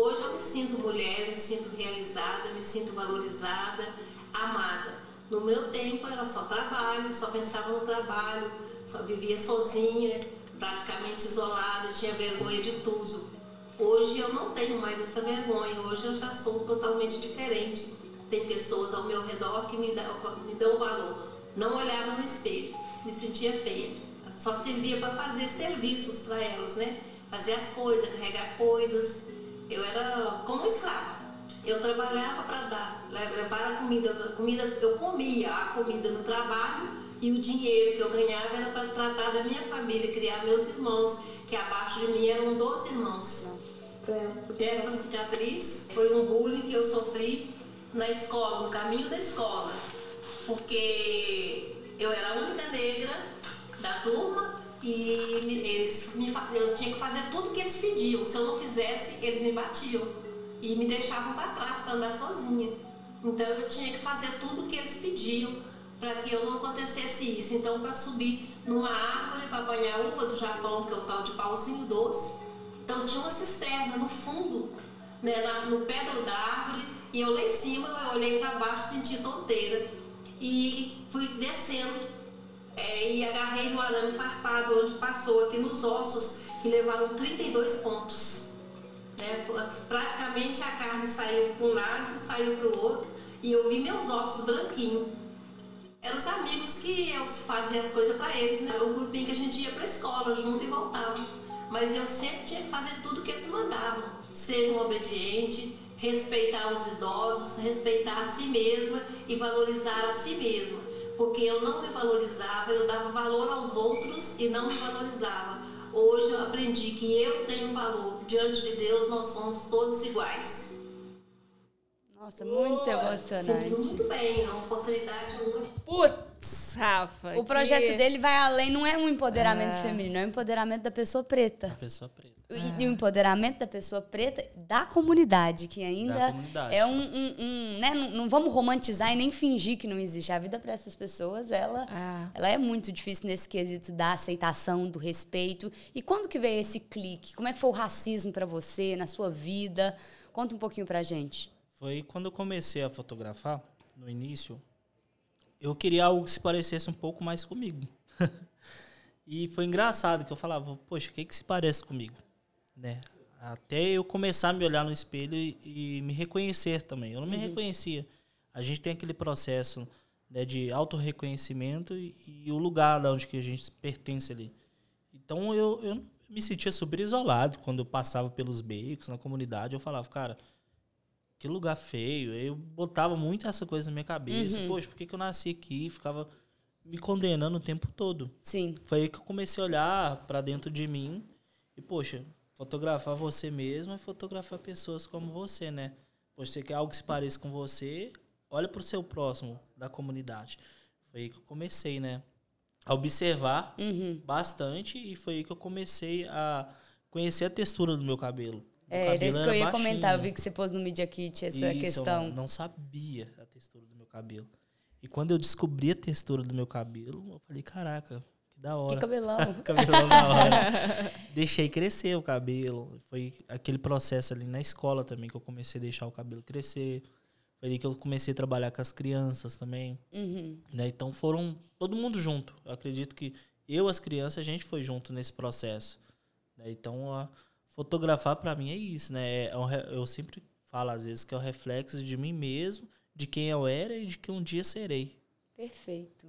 S4: Hoje eu me sinto mulher, me sinto realizada, me sinto valorizada, amada. No meu tempo era só trabalho, só pensava no trabalho, só vivia sozinha, praticamente isolada, tinha vergonha de tudo. Hoje eu não tenho mais essa vergonha, hoje eu já sou totalmente diferente. Tem pessoas ao meu redor que me dão, me dão valor. Não olhava no espelho, me sentia feia. Só servia para fazer serviços para elas, né? Fazer as coisas, carregar coisas, eu era como escrava. Eu trabalhava para dar, levar a comida, a comida, eu comia a comida no trabalho e o dinheiro que eu ganhava era para tratar da minha família, criar meus irmãos, que abaixo de mim eram 12 irmãos. Essa cicatriz foi um bullying que eu sofri na escola, no caminho da escola, porque eu era a única negra da turma e eles me, eu tinha que fazer tudo que eles pediam. Se eu não fizesse, eles me batiam e me deixavam para trás para andar sozinha. Então eu tinha que fazer tudo que eles pediam para que eu não acontecesse isso. Então para subir numa árvore para apanhar uva do Japão, que é o tal de pauzinho doce. Então tinha uma cisterna no fundo, né, na, no pé da árvore, e eu lá em cima eu olhei para baixo, senti tonteira e fui descendo é, e agarrei no arame farpado, onde passou aqui nos ossos, que levaram 32 pontos. Né? Praticamente a carne saiu para um lado, saiu para o outro, e eu vi meus ossos branquinhos. Eram os amigos que eu fazia as coisas para eles, né? o grupinho que a gente ia para a escola junto e voltava. Mas eu sempre tinha que fazer tudo que eles mandavam. Ser um obediente, respeitar os idosos, respeitar a si mesma e valorizar a si mesma porque eu não me valorizava, eu dava valor aos outros e não me valorizava. Hoje eu aprendi que eu tenho valor. Diante de Deus nós somos todos iguais.
S1: Nossa, muito
S4: Senti
S1: emocionante.
S4: muito bem, é uma oportunidade única.
S2: Putz, Rafa.
S1: O projeto
S2: que-
S1: dele vai além, não é um empoderamento feminino, é um empoderamento da pessoa preta.
S3: A pessoa preta.
S1: E, e o empoderamento da pessoa preta da comunidade, que ainda
S3: Da comunidade.
S1: é um. um- um, né? não, não vamos romantizar e nem fingir que não existe. A vida para essas pessoas, ela,
S2: Ah.
S1: ela é muito difícil nesse quesito da aceitação, do respeito. E quando que veio esse clique? Como é que foi o racismo para você, na sua vida? Conta um pouquinho pra gente.
S3: Foi quando eu comecei a fotografar, no início, eu queria algo que se parecesse um pouco mais comigo. e foi engraçado que eu falava, poxa, o que, que se parece comigo? Né? Até eu começar a me olhar no espelho e, e me reconhecer também. Eu não me reconhecia. A gente tem aquele processo né, de autorreconhecimento e, e o lugar da onde que a gente pertence ali. Então eu, eu me sentia super isolado quando eu passava pelos becos na comunidade. Eu falava, cara, que lugar feio. Eu botava muito essa coisa na minha cabeça. Poxa, por que, que eu nasci aqui? Ficava me condenando o tempo todo.
S1: Sim.
S3: Foi aí que eu comecei a olhar para dentro de mim e, poxa, fotografar você mesmo é fotografar pessoas como você, né? Poxa, você quer algo que se pareça com você, olha para o seu próximo da comunidade. Foi aí que eu comecei, né? A observar
S1: Uhum.
S3: bastante e foi aí que eu comecei a conhecer a textura do meu cabelo.
S1: É, era isso que eu ia
S3: baixinho.
S1: comentar. Eu vi que você pôs no Media Kit essa
S3: Isso,
S1: questão.
S3: Eu não, não sabia a textura do meu cabelo. E quando eu descobri a textura do meu cabelo, eu falei, caraca, que da hora.
S1: Que cabelão.
S3: Cabelão da hora. Deixei crescer o cabelo. Foi aquele processo ali na escola também que eu comecei a deixar o cabelo crescer. Foi ali que eu comecei a trabalhar com as crianças também.
S1: Uhum.
S3: Né? Então foram todo mundo junto. Eu acredito que eu, as crianças, a gente foi junto nesse processo. né? Então, a- fotografar para mim é isso, né? É um eu sempre falo às vezes que é o reflexo de mim mesmo, de quem eu era e de quem um dia serei.
S1: Perfeito.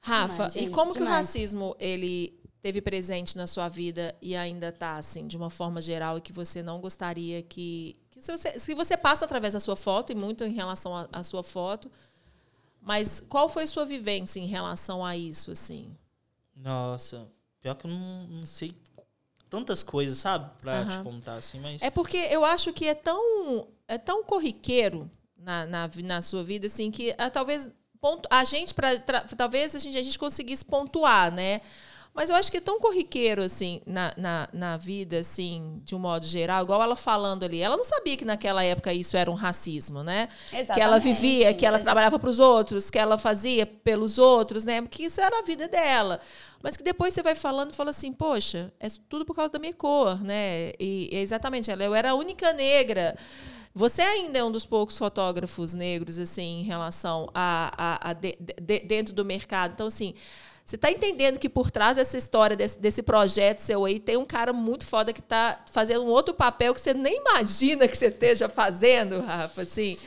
S2: Rafa,
S1: Demais,
S2: e
S1: gente,
S2: como que o
S1: demais.
S2: racismo ele teve presente na sua vida e ainda tá assim, de uma forma geral e que você não gostaria que, que se, você, se você passa através da sua foto e muito em relação à- à sua foto, mas qual foi sua vivência em relação a isso assim?
S3: Nossa, pior que eu não, não sei tantas coisas, sabe? Pra te
S2: Aham.
S3: contar assim, mas.
S2: É porque eu acho que é tão, é tão corriqueiro na, na, na sua vida, assim, que ah, talvez ponto, a gente, pra, tra- talvez a gente, a gente conseguisse pontuar, né? Mas eu acho que é tão corriqueiro, assim, na, na, na vida, assim, de um modo geral, igual ela falando ali. Ela não sabia que naquela época isso era um racismo, né? Que ela
S1: Exatamente,
S2: vivia, que ela trabalhava para os outros, que ela fazia pelos outros, né? Porque isso era a vida dela. Mas que depois você vai falando e fala assim, poxa, é tudo por causa da minha cor, né? E, e exatamente, ela, eu era a única negra. Você ainda é um dos poucos fotógrafos negros, assim, em relação a, a, a de- de- dentro do mercado. Então, assim, você está entendendo que por trás dessa história, desse, desse projeto seu aí, tem um cara muito foda que está fazendo um outro papel que você nem imagina que você esteja fazendo, Rafa, assim.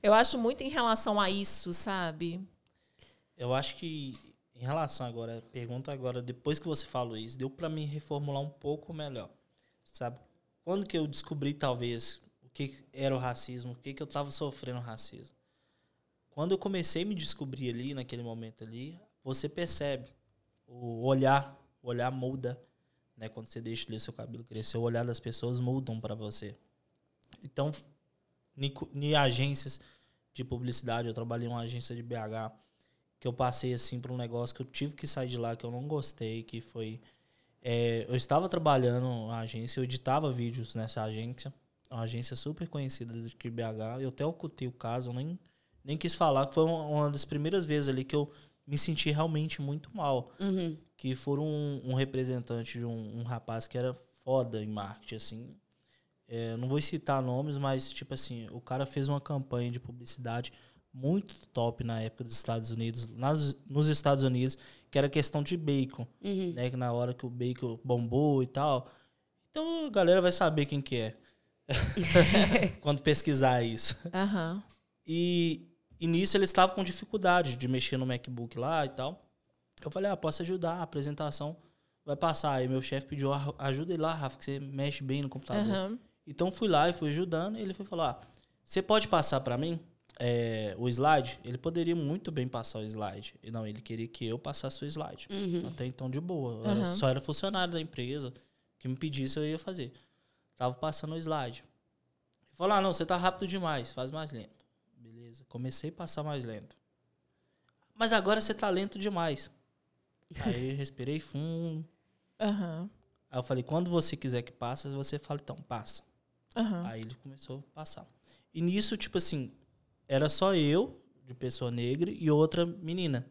S2: Eu acho muito em relação a isso, sabe?
S3: Eu acho que em relação agora, pergunta agora, depois que você falou isso, deu para me reformular um pouco melhor. Sabe? Quando que eu descobri talvez o que era o racismo, o que que eu estava sofrendo racismo. Quando eu comecei a me descobrir ali naquele momento ali, você percebe o olhar, o olhar muda, né? Quando você deixa ali seu cabelo crescer, o olhar das pessoas mudam para você. Então, em agências de publicidade, eu trabalhei em uma agência de BH, que eu passei assim por um negócio que eu tive que sair de lá que eu não gostei, que foi é, eu estava trabalhando na agência, eu editava vídeos nessa agência, uma agência super conhecida de BH. Eu até ocultei o caso, eu nem nem quis falar, que foi uma das primeiras vezes ali que eu me senti realmente muito mal,
S1: Uhum.
S3: que foram um, um representante de um, um rapaz que era foda em marketing assim. É, não vou citar nomes, mas tipo assim, o cara fez uma campanha de publicidade muito top na época dos Estados Unidos, nas, nos Estados Unidos, que era questão de bacon,
S1: Uhum.
S3: né? Que na hora que o bacon bombou e tal. Então a galera vai saber quem que é. Quando pesquisar isso.
S2: Aham.
S3: E, e nisso ele estava com dificuldade de mexer no MacBook lá e tal. Eu falei, ah, posso ajudar, a apresentação vai passar. Aí meu chefe pediu, "Ah, ajuda ele lá, Rafa, que você mexe bem no computador.
S2: Aham.
S3: Então fui lá e fui ajudando. E ele foi falar: ah, você pode passar para mim é, o slide? Ele poderia muito bem passar o slide. E não, ele queria que eu passasse o slide.
S1: Uhum.
S3: Até então, de boa.
S2: Uhum.
S3: só era funcionário da empresa. que me pedisse, eu ia fazer. Tava passando o slide. Ele falou: ah, não, você tá rápido demais, faz mais lento. Beleza, comecei a passar mais lento. Mas agora você tá lento demais. Aí eu respirei fundo.
S2: Aham.
S3: Aí eu falei, quando você quiser que passe, você fala, então, passa.
S2: Aham.
S3: Aí ele começou a passar. E nisso, tipo assim, era só eu, de pessoa negra, e outra menina,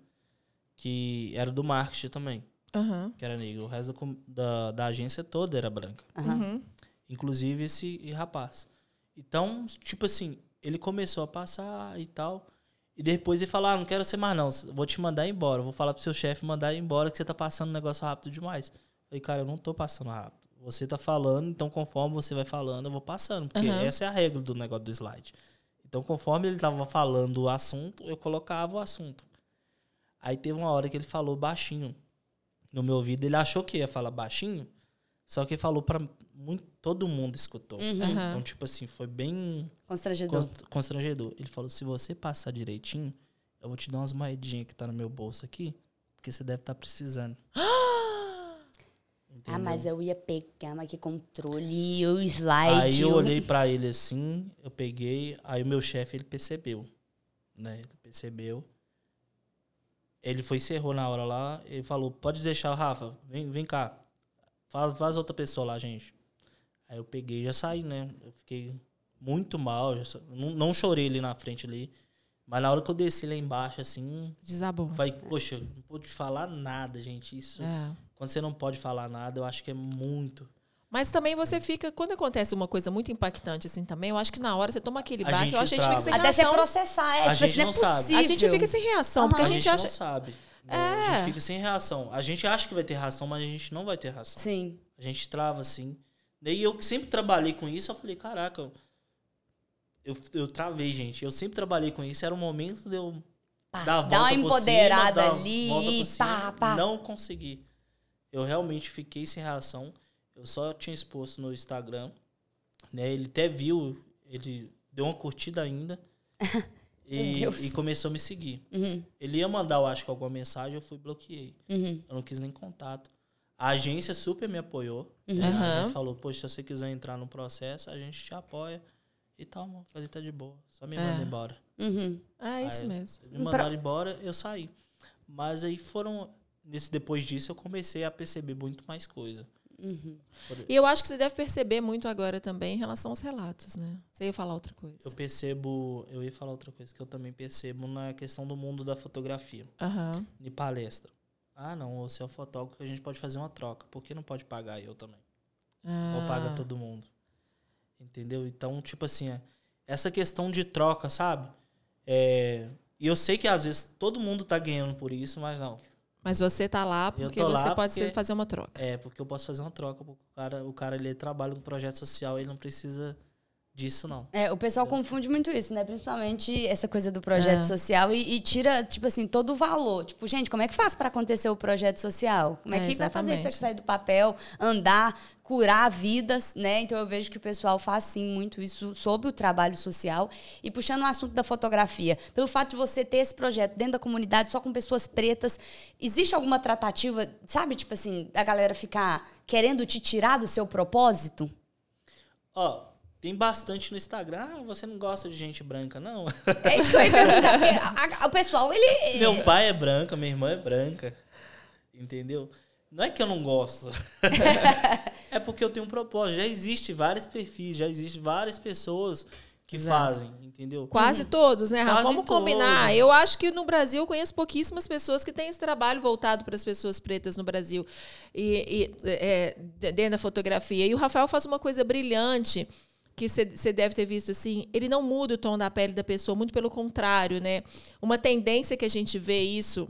S3: que era do marketing também,
S2: Aham.
S3: que era negra. O resto da da, da agência toda era branca.
S1: Aham.
S2: Uhum.
S3: Inclusive esse rapaz. Então, tipo assim, ele começou a passar e tal. E depois ele falou: Ah, não quero ser mais, não. Vou te mandar embora. Vou falar pro seu chefe mandar embora que você tá passando um negócio rápido demais. Eu falei, cara, eu não tô passando rápido. Você tá falando, então conforme você vai falando, eu vou passando. Porque
S2: Aham.
S3: essa é a regra do negócio do slide. Então, conforme ele tava falando o assunto, eu colocava o assunto. Aí teve uma hora que ele falou baixinho no meu ouvido. Ele achou que ia falar baixinho, só que ele falou pra muito, todo mundo escutou.
S1: Uhum.
S3: Então, tipo assim, foi bem
S1: Constrangedor.
S3: cons- constrangedor. Ele falou: se você passar direitinho, eu vou te dar umas moedinhas que tá no meu bolso aqui, porque você deve estar precisando.
S1: Ah, mas eu ia pegar, mas que controle, o slide.
S3: Aí eu olhei pra ele assim, eu peguei, aí o meu chefe ele percebeu, né? Ele percebeu. Ele foi encerrou na hora lá, ele falou: "Pode deixar, Rafa, vem, vem cá. Faz, faz outra pessoa lá, gente". Aí eu peguei e já saí, né? Eu fiquei muito mal, já sa- não, não chorei ali na frente ali, mas na hora que eu desci lá embaixo assim,
S2: Desabou.
S3: falei: "Poxa, não pude falar nada, gente. Isso
S2: É.
S3: quando você não pode falar nada, eu acho que é muito
S2: Mas também você fica, quando acontece uma coisa muito impactante assim também, eu acho que na hora você toma aquele
S3: A
S2: baque,
S3: gente
S2: eu acho que a gente fica sem
S1: Até você
S2: reação.
S1: processar, é,
S3: A
S1: tipo
S3: gente
S1: assim, não é
S3: não sabe.
S1: possível.
S2: A gente fica sem reação, porque a
S3: a
S2: gente,
S3: gente
S2: acha.
S3: não sabe. Né? A
S2: É.
S3: gente fica sem reação. A gente acha que vai ter reação, mas a gente não vai ter reação.
S1: Sim.
S3: A gente trava assim. Daí eu que sempre trabalhei com isso, eu falei, caraca, eu, eu travei, gente. Eu sempre trabalhei com isso. Era o momento de eu
S1: Pá,
S3: dar a
S1: dá
S3: volta
S1: uma
S3: por
S1: empoderada
S3: cima,
S1: ali
S3: volta
S1: e pá, pá.
S3: Não consegui. Eu realmente fiquei sem reação. Eu só tinha exposto no Instagram. Né? Ele até viu, ele deu uma curtida ainda. e, e começou a me seguir.
S1: Uhum,
S3: Ele ia mandar, eu acho que alguma mensagem, eu fui e bloqueei.
S1: uhum.
S3: Eu não quis nem contato. A agência super me apoiou. né?
S2: Aham.
S3: A agência falou, poxa, se você quiser entrar no processo, a gente te apoia. E tal, mano. Falei, tá de boa. Só me manda
S2: É.
S3: embora.
S1: Uhum.
S2: É isso
S3: Aí,
S2: mesmo.
S3: Me mandaram embora, eu saí. Mas aí foram. Nesse, depois disso, eu comecei a perceber muito mais coisa.
S1: Uhum.
S2: E eu acho que você deve perceber muito agora também em relação aos relatos, né? Você ia falar outra coisa.
S3: Eu percebo. Eu ia falar outra coisa que eu também percebo na questão do mundo da fotografia.
S2: Aham.
S3: De palestra. Ah, não, você é o fotógrafo, a gente pode fazer uma troca. Por que não pode pagar eu também? Ou paga
S2: Ah,
S3: todo mundo. Entendeu? Então, tipo assim, é, essa questão de troca, sabe? É, e eu sei que às vezes todo mundo tá ganhando por isso, mas não.
S2: Mas você tá lá porque você
S3: lá
S2: pode
S3: porque-
S2: fazer uma troca.
S3: É, porque eu posso fazer uma troca. O cara, o cara ele trabalha com projeto social, ele não precisa disso, não.
S1: É, o pessoal confunde muito isso, né? Principalmente essa coisa do projeto
S2: É.
S1: social e, e tira, tipo assim, todo o valor. Tipo, gente, como é que faz para acontecer o projeto social? Como é,
S2: É,
S1: que vai fazer isso
S2: exatamente.
S1: aqui sair do papel, andar, curar vidas, né? Então eu vejo que o pessoal faz sim muito isso sobre o trabalho social. E puxando o assunto da fotografia, pelo fato de você ter esse projeto dentro da comunidade só com pessoas pretas, existe alguma tratativa, sabe, tipo assim, da galera ficar querendo te tirar do seu propósito?
S3: Ó, tem bastante no Instagram. Ah, você não gosta de gente branca, não?
S1: É isso que eu ia perguntar. porque a- a- o pessoal, ele.
S3: Meu pai é branca, minha irmã é branca. Entendeu? Não é que eu não gosto. é porque eu tenho um propósito. Já existe vários perfis, já existe várias pessoas que
S2: Exato.
S3: fazem, entendeu?
S2: Quase todos, né, Rafa? Vamos combinar.
S3: todos.
S2: Eu acho que no Brasil eu conheço pouquíssimas pessoas que têm esse trabalho voltado para as pessoas pretas no Brasil e, e, é, de- dentro da fotografia. E o Rafael faz uma coisa brilhante que você deve ter visto assim, ele não muda o tom da pele da pessoa, muito pelo contrário, né? Uma tendência que a gente vê isso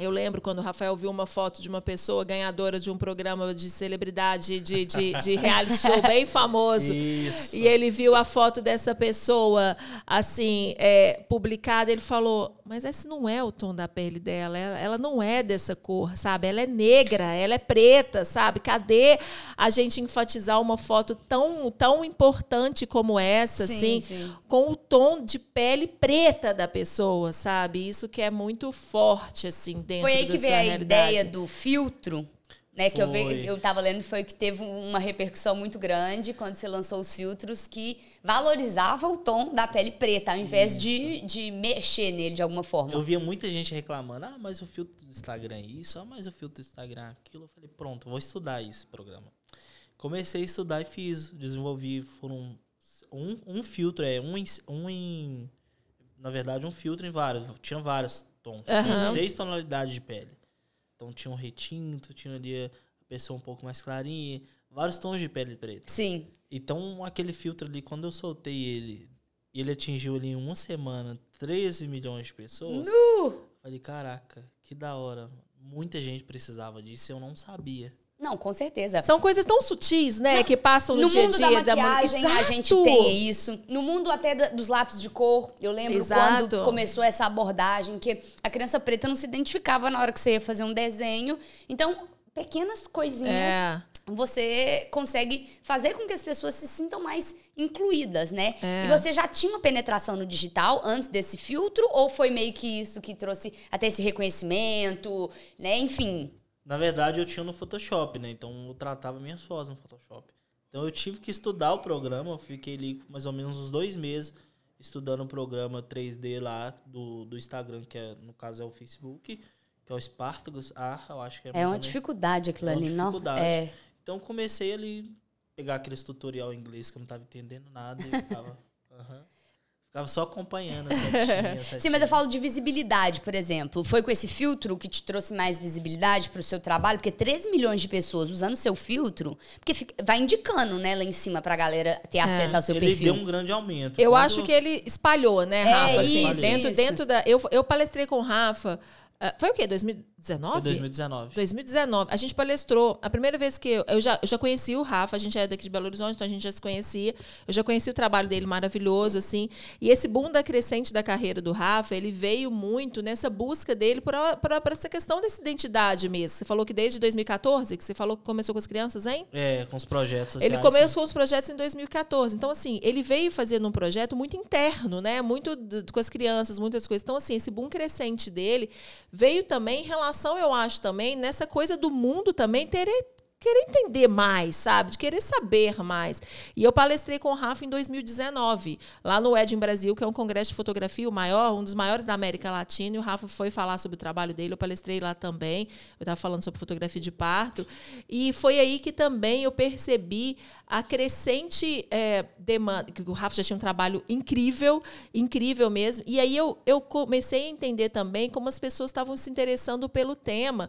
S2: eu lembro quando o Rafael viu uma foto de uma pessoa ganhadora de um programa de celebridade, de, de, de reality show bem famoso.
S3: Isso.
S2: E ele viu a foto dessa pessoa, assim, é, publicada. Ele falou: Mas esse não é o tom da pele dela. Ela, ela não é dessa cor, sabe? Ela é negra, ela é preta, sabe? Cadê a gente enfatizar uma foto tão, tão importante como essa,
S1: Sim,
S2: assim,
S1: sim.
S2: com o tom de pele preta da pessoa, sabe? Isso que é muito forte, assim, dentro
S1: Foi aí que veio a
S2: realidade.
S1: ideia do filtro. né? Que eu,
S3: Foi.
S1: ve, eu tava lendo foi que teve uma repercussão muito grande quando você lançou os filtros que valorizava o tom da pele preta, ao invés de, de mexer nele de alguma forma.
S3: Eu via muita gente reclamando, ah, mas o filtro do Instagram é isso, ah, mas o filtro do Instagram é aquilo. Eu falei, pronto, vou estudar esse programa. Comecei a estudar e fiz, desenvolvi, foram um, um filtro, é um em, um em, na verdade, um filtro em vários, tinha vários tons,
S2: Aham.
S3: seis tonalidades de pele. Então tinha um retinto, tinha ali a pessoa um pouco mais clarinha, vários tons de pele preta.
S1: Sim.
S3: Então, aquele filtro ali, quando eu soltei ele, ele atingiu ali em uma semana 13 milhões de pessoas. Falei, caraca, que da hora. Muita gente precisava disso e eu não sabia.
S1: Não, com certeza.
S2: São coisas tão sutis, né? que passam no,
S1: No
S2: dia a
S1: mundo
S2: dia
S1: da
S2: mu-
S1: maquiagem, a gente tem isso. No mundo até da- dos lápis de cor, eu lembro
S2: Exato.
S1: quando começou essa abordagem, que a criança preta não se identificava na hora que você ia fazer um desenho. Então, pequenas coisinhas
S2: É.
S1: você consegue fazer com que as pessoas se sintam mais incluídas, né?
S2: É.
S1: E você já tinha uma penetração no digital antes desse filtro? Ou foi meio que isso que trouxe até esse reconhecimento, né? Enfim.
S3: Na verdade, eu tinha no Photoshop, né? Então eu tratava minhas fotos no Photoshop. Então eu tive que estudar o programa. Eu fiquei ali mais ou menos uns dois meses estudando o programa 3D lá do, do Instagram, que é, no caso é o Facebook, que é o Spartacus. Ah, eu acho que é
S1: É uma dificuldade aquilo
S3: É uma
S1: ali, não?
S3: dificuldade.
S1: É.
S3: Então eu comecei ali pegar aqueles tutorial em inglês que eu não tava entendendo nada e ficava, aham. Ficava só acompanhando a a
S1: Sim, mas eu falo de visibilidade, por exemplo. Foi com esse filtro que te trouxe mais visibilidade para o seu trabalho? Porque 13 milhões de pessoas usando seu filtro, porque fica- vai indicando, né, lá em cima pra galera ter acesso ao seu
S3: ele
S1: perfil.
S3: deu um grande aumento.
S2: Eu
S3: Quando-
S2: acho que ele espalhou, né,
S1: É,
S2: Rafa? assim,
S1: isso,
S2: dentro,
S1: isso.
S2: dentro da. Eu, eu palestrei com o Rafa. ah, foi o quê? 2019?
S3: Foi 2019.
S2: 2019. A gente palestrou. A primeira vez que eu, eu já, eu já conheci o Rafa, a gente é daqui de Belo Horizonte, então a gente já se conhecia. Eu já conheci o trabalho dele maravilhoso, assim. E esse boom da crescente da carreira do Rafa, ele veio muito nessa busca dele por, essa questão dessa identidade mesmo. Você falou que desde 2014, que você falou que começou com as crianças, hein?
S3: É, com os projetos sociais.
S2: Ele começou os projetos em 2014. Então, assim, ele veio fazendo um projeto muito interno, né? Muito com as crianças, muitas coisas. Então, assim, esse boom crescente dele veio também em relação, eu acho, também, nessa coisa do mundo também ter querer entender mais, sabe? De querer saber mais. E eu palestrei com o Rafa em 2019, lá no Edin Brasil, que é um congresso de fotografia, o maior, um dos maiores da América Latina, e o Rafa foi falar sobre o trabalho dele, eu palestrei lá também. Eu estava falando sobre fotografia de parto. E foi aí que também eu percebi a crescente é, demanda, que o Rafa já tinha um trabalho incrível, incrível mesmo. E aí eu, eu comecei a entender também como as pessoas estavam se interessando pelo tema.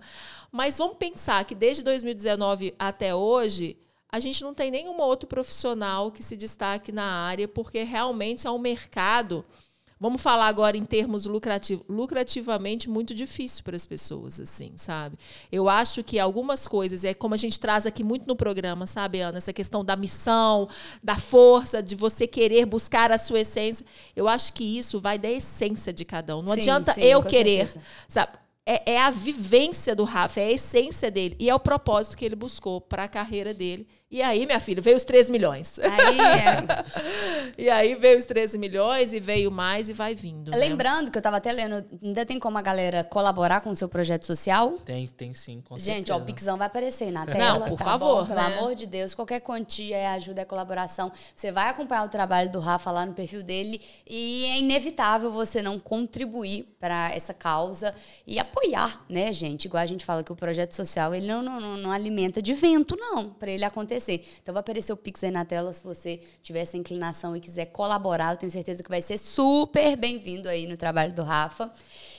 S2: Mas vamos pensar que desde 2019 até hoje, a gente não tem nenhum outro profissional que se destaque na área, porque realmente é um mercado. Vamos falar agora em termos lucrativos, lucrativamente muito difícil para as pessoas, assim, sabe? Eu acho que algumas coisas, é como a gente traz aqui muito no programa, sabe, Ana? Essa questão da missão, da força, de você querer buscar a sua essência. Eu acho que isso vai da essência de cada um. Não
S1: Sim,
S2: adianta
S1: sim,
S2: eu querer,
S1: certeza.
S2: sabe? É, é a vivência do Rafa, é a essência dele. E é o propósito que ele buscou para a carreira dele. E aí, minha filha, veio os 3 milhões.
S1: Aí, é,
S2: E aí veio os 13 milhões e veio mais e vai vindo. né?
S1: lembrando que eu tava até lendo, ainda tem como a galera colaborar com o seu projeto social?
S3: Tem, tem sim, com
S1: Gente, ó, o
S3: certeza.
S1: Pixão vai aparecer na tela.
S2: por
S1: tá
S2: favor,
S1: bom? Pelo
S2: né?
S1: amor de Deus, qualquer quantia é ajuda, é colaboração. Você vai acompanhar o trabalho do Rafa lá no perfil dele e é inevitável você não contribuir para essa causa e apoiar, né, gente? Igual a gente fala que o projeto social, ele não, não, não, não alimenta de vento, não, para ele acontecer. Então vai aparecer o Pix aí na tela se você tiver essa inclinação e quiser colaborar. Eu tenho certeza que vai ser super bem-vindo aí no trabalho do Rafa.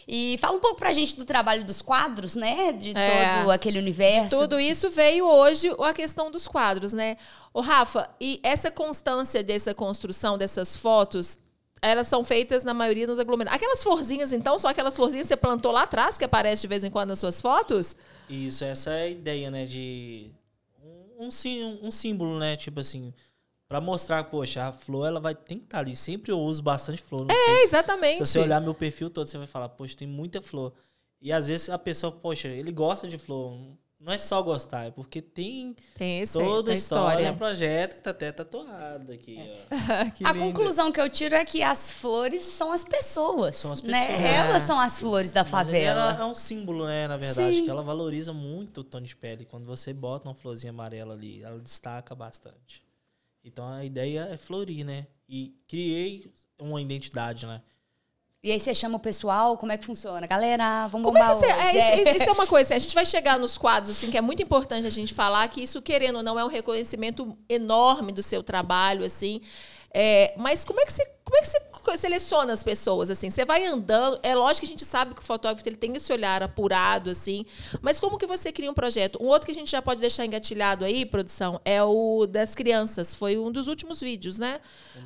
S1: E fala um pouco pra gente do trabalho dos quadros, né? De
S2: É.
S1: todo aquele universo.
S2: De tudo isso veio hoje a questão dos quadros, né? Ô, Rafa, e essa constância dessa construção dessas fotos, elas são feitas na maioria nos aglomerados. Aquelas florzinhas, então, só aquelas florzinhas que você plantou lá atrás, que aparece de vez em quando nas suas fotos?
S3: Isso, essa é a ideia, né? De um, um, sim- um símbolo, né? Tipo assim, pra mostrar, poxa, a flor ela vai tem que estar ali. Sempre eu uso bastante flor.
S2: É,
S3: texto.
S2: exatamente.
S3: Se você olhar meu perfil todo, você vai falar, poxa, tem muita flor. E às vezes a pessoa, poxa, ele gosta de flor. Não é só gostar, é porque tem,
S2: Tem esse
S3: toda a história,
S2: história.
S3: um projeto que tá até tatuado aqui,
S1: É.
S3: ó.
S2: que
S1: a
S2: lindo.
S1: conclusão que eu tiro é que as flores são as pessoas.
S3: São as
S1: Né?
S3: pessoas.
S1: Elas são as flores da
S3: Mas
S1: favela.
S3: Ela é um símbolo, né, na verdade,
S1: Sim.
S3: que ela valoriza muito o tom de pele. Quando você bota uma florzinha amarela ali, ela destaca bastante. Então a ideia é florir, né? E criei uma identidade, né?
S1: E aí você chama o pessoal, como é que funciona? Galera, vamos
S2: Como é
S1: bombar
S2: que você.
S1: hoje.
S2: É, isso, isso é uma coisa. assim, a gente vai chegar nos quadros, assim, que é muito importante a gente falar que isso, querendo ou não, é um reconhecimento enorme do seu trabalho, assim. É, mas como é que você. Como é que você seleciona as pessoas assim? Você vai andando, é lógico que a gente sabe que o fotógrafo ele tem esse olhar apurado assim, mas como que você cria um projeto? Um outro que a gente já pode deixar engatilhado aí, produção, é o das crianças. Foi um dos últimos vídeos, né?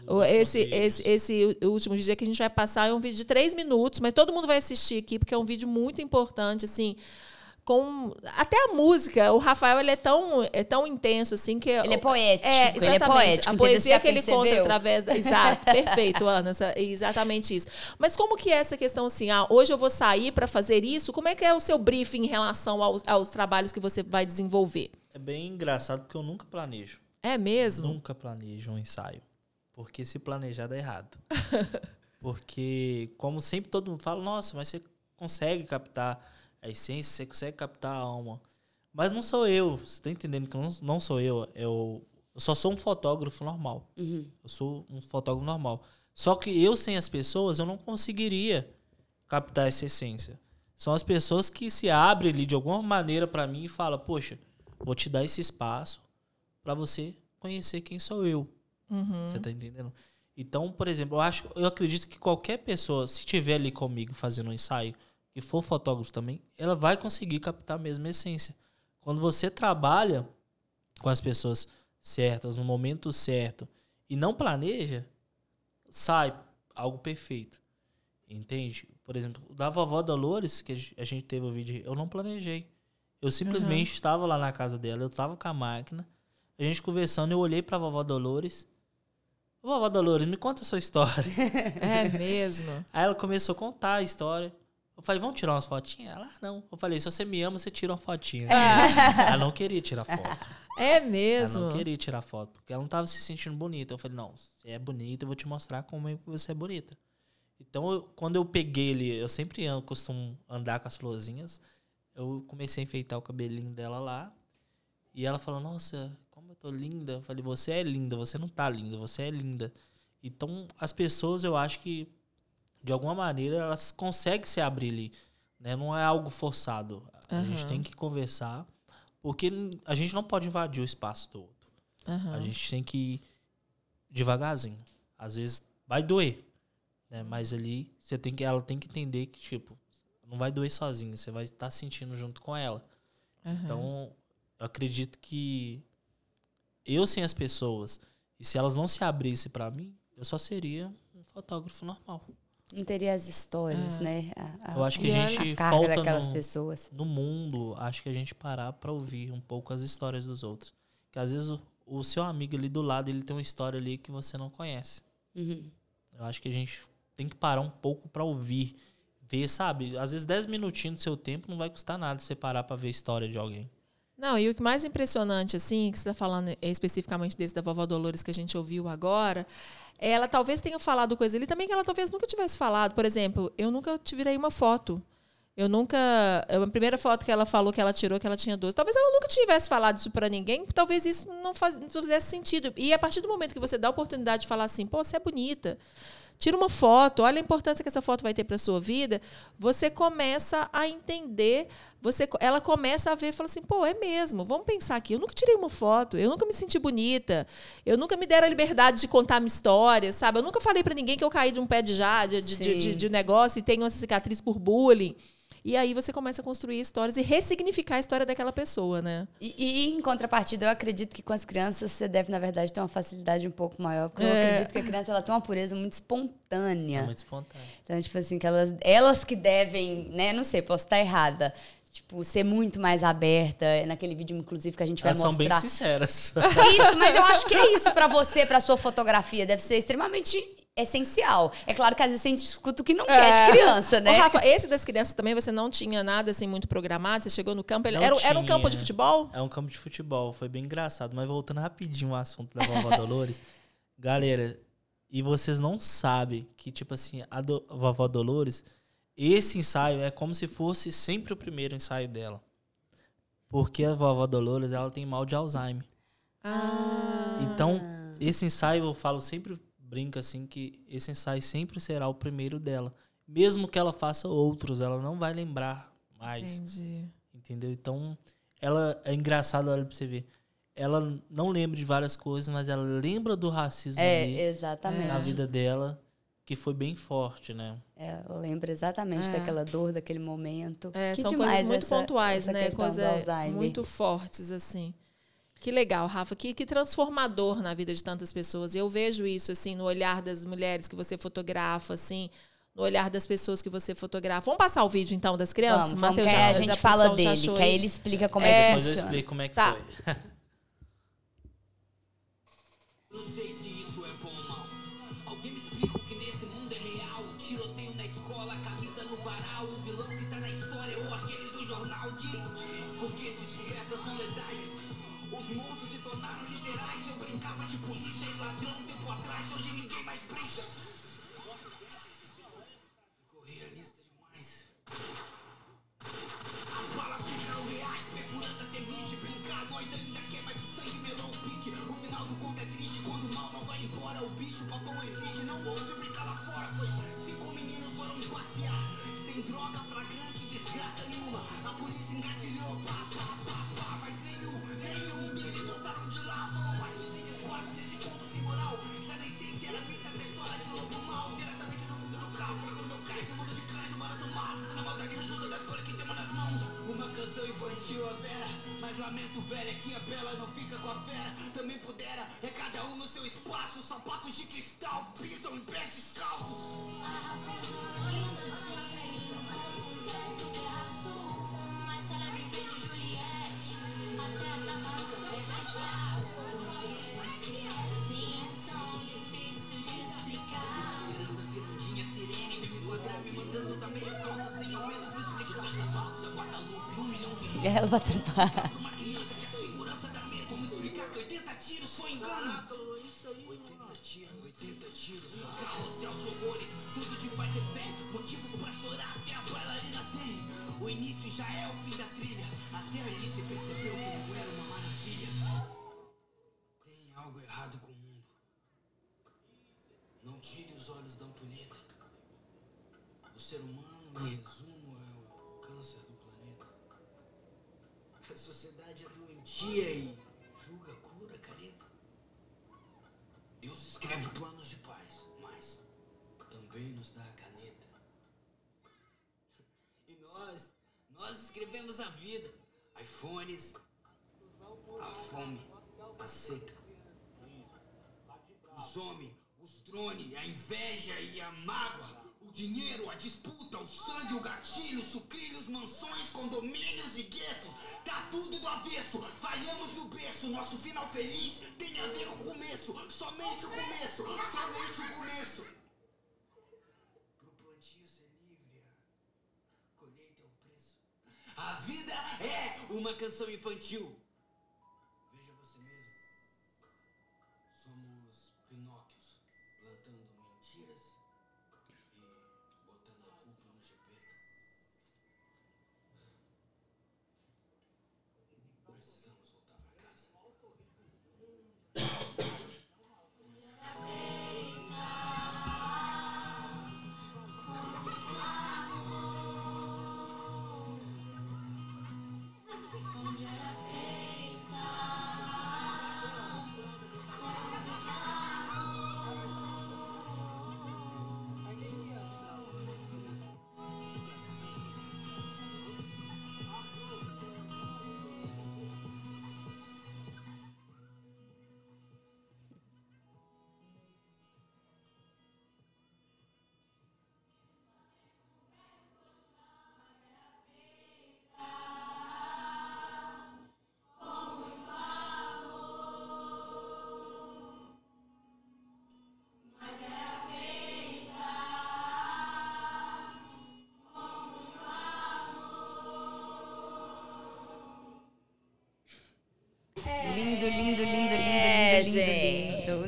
S2: O- esse,
S3: últimos
S2: esse, esse último vídeo que a gente vai passar é um vídeo de três minutos, mas todo mundo vai assistir aqui, porque é um vídeo muito importante, assim. Com, até a música, o Rafael ele é tão, é tão intenso assim que
S1: Ele é poético,
S2: É,
S1: ele é
S2: exatamente.
S1: poético,
S2: a poesia que ele conta
S1: percebeu?
S2: através da, exato, perfeito, Ana, essa- exatamente isso. Mas como que é essa questão assim, ah, hoje eu vou sair para fazer isso? Como é que é o seu briefing em relação aos, aos trabalhos que você vai desenvolver?
S3: É bem engraçado porque eu nunca planejo.
S2: É mesmo?
S3: Nunca planejo um ensaio. Porque se planejar dá errado. porque, como sempre todo mundo fala, nossa, mas você consegue captar a essência, você consegue captar a alma. Mas não sou eu. Você tá entendendo que não, não sou eu. Eu, eu só sou um fotógrafo normal.
S1: Uhum.
S3: Eu sou um fotógrafo normal. Só que eu, sem as pessoas, eu não conseguiria captar essa essência. São as pessoas que se abrem ali de alguma maneira para mim e falam: Poxa, vou te dar esse espaço para você conhecer quem sou eu.
S2: Uhum.
S3: Você tá entendendo? Então, por exemplo, eu acho, eu acredito que qualquer pessoa, se estiver ali comigo fazendo um ensaio, e for fotógrafo também, ela vai conseguir captar a mesma essência. Quando você trabalha com as pessoas certas, no momento certo, e não planeja, sai algo perfeito. Entende? Por exemplo, da vovó Dolores, que a gen- a gente teve o vídeo, eu não planejei. Eu simplesmente estava lá na casa dela, eu estava com a máquina, a gente conversando, eu olhei pra vovó Dolores. Vovó Dolores, me conta a sua história.
S2: É mesmo.
S3: Aí ela começou a contar a história. Eu falei, vamos tirar umas fotinhas? Ela, ah, não. Eu falei, se você me ama, você tira uma fotinha. ela não queria tirar foto.
S2: É
S3: Ela
S2: mesmo.
S3: não queria tirar foto, porque ela não estava se sentindo bonita. Eu falei, não, você é bonita, eu vou te mostrar como é que você é bonita. Então, eu- quando eu peguei ele, eu sempre ando, costumo andar com as florzinhas. Eu comecei a enfeitar o cabelinho dela lá. E ela falou, nossa, como eu tô linda. Eu falei, você é linda, você não tá linda, você é linda. Então, as pessoas, eu acho que, de alguma maneira, elas conseguem se abrir ali. Né? Não é algo forçado. A gente tem que conversar, porque a gente não pode invadir o espaço do outro.
S2: Aham.
S3: A gente tem que ir devagarzinho. Às vezes vai doer, né? Mas ali você tem que, ela tem que entender que tipo não vai doer sozinha, você vai estar sentindo junto com ela.
S2: Aham.
S3: Então eu acredito que eu sem as pessoas e se elas não se abrissem para mim, eu só seria um fotógrafo normal.
S1: Não teria as histórias, né? A, a-
S3: Eu acho que a gente
S1: a carga
S3: falta
S1: daquelas
S3: no,
S1: pessoas.
S3: no mundo, acho que a gente parar para ouvir um pouco as histórias dos outros. Que às vezes o, o seu amigo ali do lado, ele tem uma história ali que você não conhece.
S1: Uhum.
S3: Eu acho que a gente tem que parar um pouco pra ouvir, ver, sabe? Às vezes 10 minutinhos do seu tempo não vai custar nada você parar pra ver a história de alguém.
S2: Não, e o que mais impressionante, assim, que você está falando especificamente desse da vovó Dolores que a gente ouviu agora, ela talvez tenha falado coisa ali também que ela talvez nunca tivesse falado. Por exemplo, eu nunca te uma foto. Eu nunca. A primeira foto que ela falou que ela tirou, que ela tinha 12. Talvez ela nunca tivesse falado isso para ninguém, talvez isso não, faz, não fizesse sentido. E a partir do momento que você dá a oportunidade de falar assim, pô, você é bonita. Tira uma foto, olha a importância que essa foto vai ter para sua vida. Você começa a entender, você, ela começa a ver e fala assim: pô, é mesmo, vamos pensar aqui. Eu nunca tirei uma foto, eu nunca me senti bonita, eu nunca me deram a liberdade de contar minha história, sabe? Eu nunca falei para ninguém que eu caí de um pé de já, de, de, de, de negócio e tenho essa cicatriz por bullying. E aí você começa a construir histórias e ressignificar a história daquela pessoa, né?
S1: E, e, em contrapartida, eu acredito que com as crianças você deve, na verdade, ter uma facilidade um pouco maior. Porque eu
S2: É.
S1: acredito que a criança ela tem uma pureza muito espontânea.
S3: É muito espontâneo.
S1: Então, tipo assim, que elas, elas que devem, né? Não sei, posso estar errada. Tipo, ser muito mais aberta. É Naquele vídeo, inclusive, que a gente vai
S3: Elas são bem
S1: mostrar.
S3: sinceras.
S1: Isso, mas eu acho que é isso pra você, pra sua fotografia. Deve ser extremamente
S5: essencial. É claro que às vezes a gente escuta o que não quer de criança, né?
S2: Ô, Rafa, esse das crianças também você não tinha nada assim muito programado? Você chegou no campo, ele era, era um campo de futebol?
S3: É um campo de futebol, foi bem engraçado. Mas voltando rapidinho ao assunto da vovó Dolores. Galera, e vocês não sabem que, tipo assim, a, do- a vovó Dolores, esse ensaio é como se fosse sempre o primeiro ensaio dela. Porque a vovó Dolores, ela tem mal de Alzheimer.
S2: Ah.
S3: Então, esse ensaio, eu falo sempre, brinco assim, que esse ensaio sempre será o primeiro dela. Mesmo que ela faça outros, ela não vai lembrar mais.
S2: Entendi.
S3: Entendeu? Então, ela é engraçado, olha pra você ver. Ela não lembra de várias coisas, mas ela lembra do racismo ali
S5: É, exatamente.
S3: na vida dela, que foi bem forte, né?
S5: É, eu lembro exatamente
S2: É.
S5: daquela dor, daquele momento.
S2: É,
S5: que
S2: são
S5: demais
S2: coisas muito
S5: essa-
S2: pontuais,
S5: essa
S2: né? Coisas
S5: Alzheimer.
S2: muito fortes, assim. Que legal, Rafa. Que, que transformador na vida de tantas pessoas. Eu vejo isso, assim, no olhar das mulheres que você fotografa, assim, no olhar das pessoas que você fotografa. Vamos passar o vídeo, então, das crianças?
S5: Vamos, vamos,
S2: Mateus
S5: que
S2: já-
S5: a
S2: já
S5: gente fala
S2: já
S5: dele,
S2: achou
S5: que aí ele explica como
S2: É.
S5: é, que
S3: Depois eu
S5: funciona.
S3: explico como é que
S2: Tá.
S3: foi.
S5: Ela batendo
S6: cheers.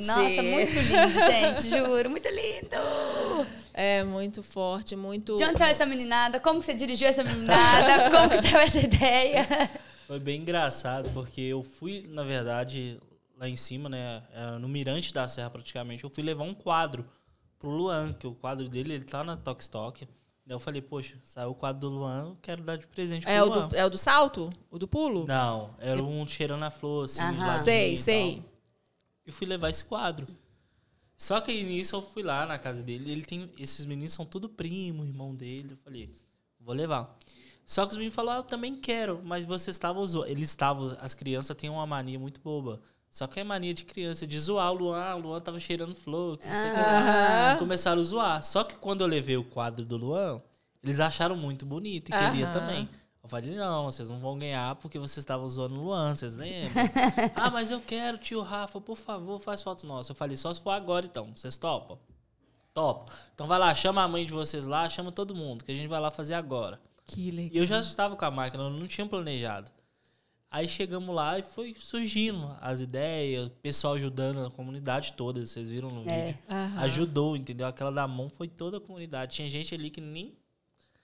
S1: Nossa, muito lindo, gente, juro, muito lindo.
S2: É muito forte, muito.
S1: De onde saiu essa meninada? Como que você dirigiu essa meninada? Como que saiu essa ideia?
S3: Foi bem engraçado, porque eu fui, na verdade, lá em cima, né? é, No Mirante da Serra, praticamente, eu fui levar um quadro pro Luan, que o quadro dele, ele tá na Tokstok. Daí eu falei, poxa, saiu o quadro do Luan, eu quero dar de presente pro
S2: É o,
S3: Luan.
S2: do, é o do salto? O do pulo?
S3: Não, era um cheirando a flor, assim, ladinho
S2: Sei,
S3: e fui levar esse quadro. Só que nisso eu fui lá na casa dele, ele tem. Esses meninos são tudo primo, irmão dele. Eu falei, vou levar. Só que os meninos falaram, ah, eu também quero, mas vocês estavam zoando. Eles estavam, as crianças têm uma mania muito boba. Só que é mania de criança, de zoar o Luan, o Luan tava cheirando flor, não sei o que. Começaram a zoar. Só que quando eu levei o quadro do Luan, eles acharam muito bonito e queria
S2: Aham.
S3: também. Eu falei, não, vocês não vão ganhar porque vocês estavam zoando o Luan, vocês lembram? ah, mas eu quero, tio Rafa, por favor, faz fotos nossas. Eu falei, só se for agora então, vocês topam? Topa. Então vai lá, chama a mãe de vocês lá, chama todo mundo, que a gente vai lá fazer agora.
S2: Que legal.
S3: E eu já estava com a máquina, eu não tinha planejado. Aí chegamos lá e foi surgindo as ideias, o pessoal ajudando a comunidade toda, vocês viram no
S1: É.
S3: vídeo.
S2: Aham.
S3: Ajudou, entendeu? Aquela da mão foi toda a comunidade. Tinha gente ali que nem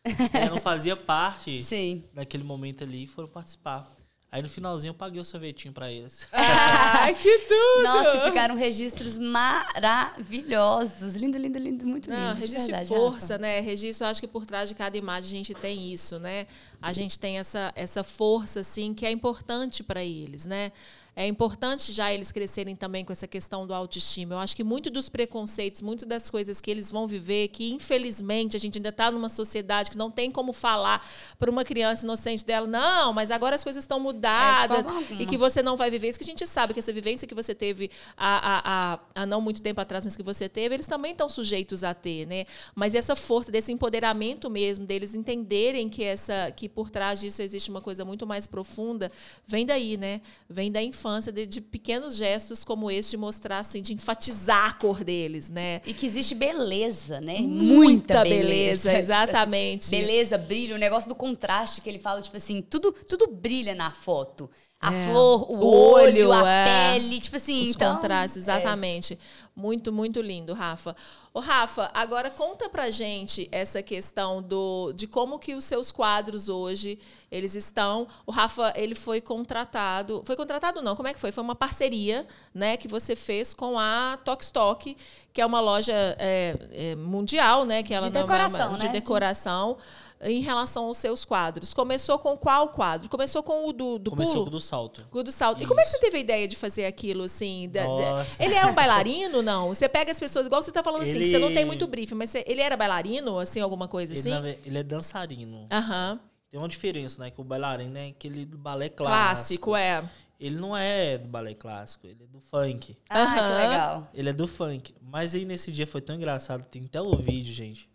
S3: né, não fazia parte
S1: Sim.
S3: naquele momento ali e foram participar. Aí no finalzinho eu paguei o sorvetinho pra eles.
S2: Ai, que tudo!
S1: Nossa, ficaram registros maravilhosos. Lindo, lindo, lindo, muito lindo.
S2: Não, registro de
S1: verdade,
S2: força,
S1: Rafa.
S2: né? Registro, eu acho que por trás de cada imagem a gente tem isso, né? A gente tem essa, essa força, assim, que é importante para eles, né? É importante já eles crescerem também com essa questão do autoestima. Eu acho que muito dos preconceitos, muito das coisas que eles vão viver, que infelizmente a gente ainda está numa sociedade que não tem como falar para uma criança inocente dela, não, mas agora as coisas estão mudadas
S1: É,
S2: e que você não vai viver isso, que a gente sabe que essa vivência que você teve há, há, há, há não muito tempo atrás, mas que você teve, eles também estão sujeitos a ter, né? Mas essa força desse empoderamento mesmo, deles entenderem que essa que por trás disso existe uma coisa muito mais profunda, vem daí, né? Vem da infância, de, de pequenos gestos como esse de mostrar assim, de enfatizar a cor deles, né?
S1: E que existe beleza, né?
S2: Muita
S1: Muita
S2: beleza,
S1: beleza. Tipo
S2: exatamente.
S1: assim, beleza, brilho, o negócio do contraste que ele fala, tipo assim, tudo, tudo brilha na foto. A
S2: É.
S1: flor, o,
S2: O
S1: olho,
S2: olho,
S1: a
S2: é.
S1: pele, tipo assim,
S2: Os
S1: então,
S2: contrastes, exatamente. Muito, muito lindo, Rafa. Ô, Rafa, agora conta pra gente essa questão do, de como que os seus quadros hoje, eles estão... O Rafa, ele foi contratado... Foi contratado não, como é que foi? Foi uma parceria, né, que você fez com a Tokstok, que é uma loja é, é, mundial, né? Que ela
S1: De
S2: não é uma-
S1: decoração,
S2: de
S1: né?
S2: decoração. Em relação aos seus quadros. Começou com qual quadro? Começou com o do, do
S3: Começou
S2: pulo?
S3: com o do salto.
S2: Gudo Salto. E como é que
S3: Isso.
S2: você teve a ideia de fazer aquilo, assim? da- da-. Ele é um bailarino, não? Você pega as pessoas, igual você tá falando assim, que você não tem
S3: Ele-
S2: muito briefing, mas você- ele era bailarino, assim, alguma coisa
S3: Ele,
S2: assim?
S3: na ve- ele é dançarino.
S2: Aham.
S3: Tem uma diferença, né? Que o bailarino é aquele do balé
S2: Clássico,
S3: clássico.
S2: é.
S3: Ele não é do balé clássico, ele é do funk.
S1: Ah,
S2: Aham.
S1: que legal.
S3: Ele é do funk. Mas aí nesse dia foi tão engraçado, tem até o vídeo, gente.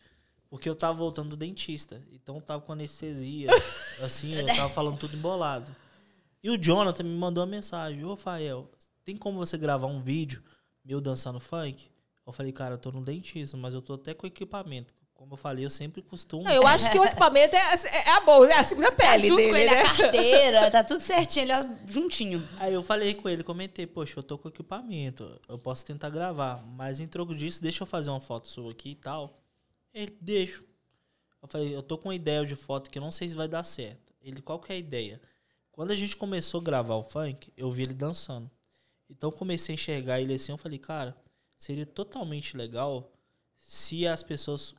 S3: Porque eu tava voltando do dentista. Então eu tava com anestesia. assim, eu tava falando tudo embolado. E o Jonathan me mandou uma mensagem: Ô, Fael, tem como você gravar um vídeo meu dançando funk? Eu falei, cara, eu tô no dentista, mas eu tô até com equipamento. Como eu falei, eu sempre costumo.
S2: Não, eu acho que o equipamento é, é a bolsa, é a segunda
S1: Tá
S2: pele
S1: junto
S2: dele,
S1: com ele
S2: né?
S1: a carteira, tá tudo certinho, ele é juntinho.
S3: Aí eu falei com ele, comentei, poxa, eu tô com equipamento, eu posso tentar gravar, mas em troco disso, deixa eu fazer uma foto sua aqui e tal. Ele, deixa. Eu falei, eu tô com uma ideia de foto que eu não sei se vai dar certo. Ele, qual que é a ideia? Quando a gente começou a gravar o funk, eu vi ele dançando. Então eu comecei a enxergar ele assim, eu falei, cara, seria totalmente legal se as pessoas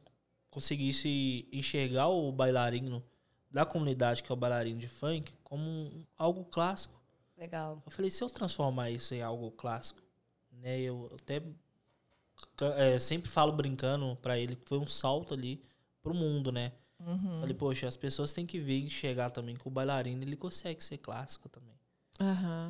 S3: conseguissem enxergar o bailarino da comunidade, que é o bailarino de funk, como um- algo clássico.
S1: Legal.
S3: Eu falei, se eu transformar isso em algo clássico, né? Eu até é, sempre falo brincando pra ele que foi um salto ali pro mundo, né?
S2: Uhum.
S3: Falei, poxa, as pessoas têm que ver e enxergar também que o bailarino ele consegue ser clássico também.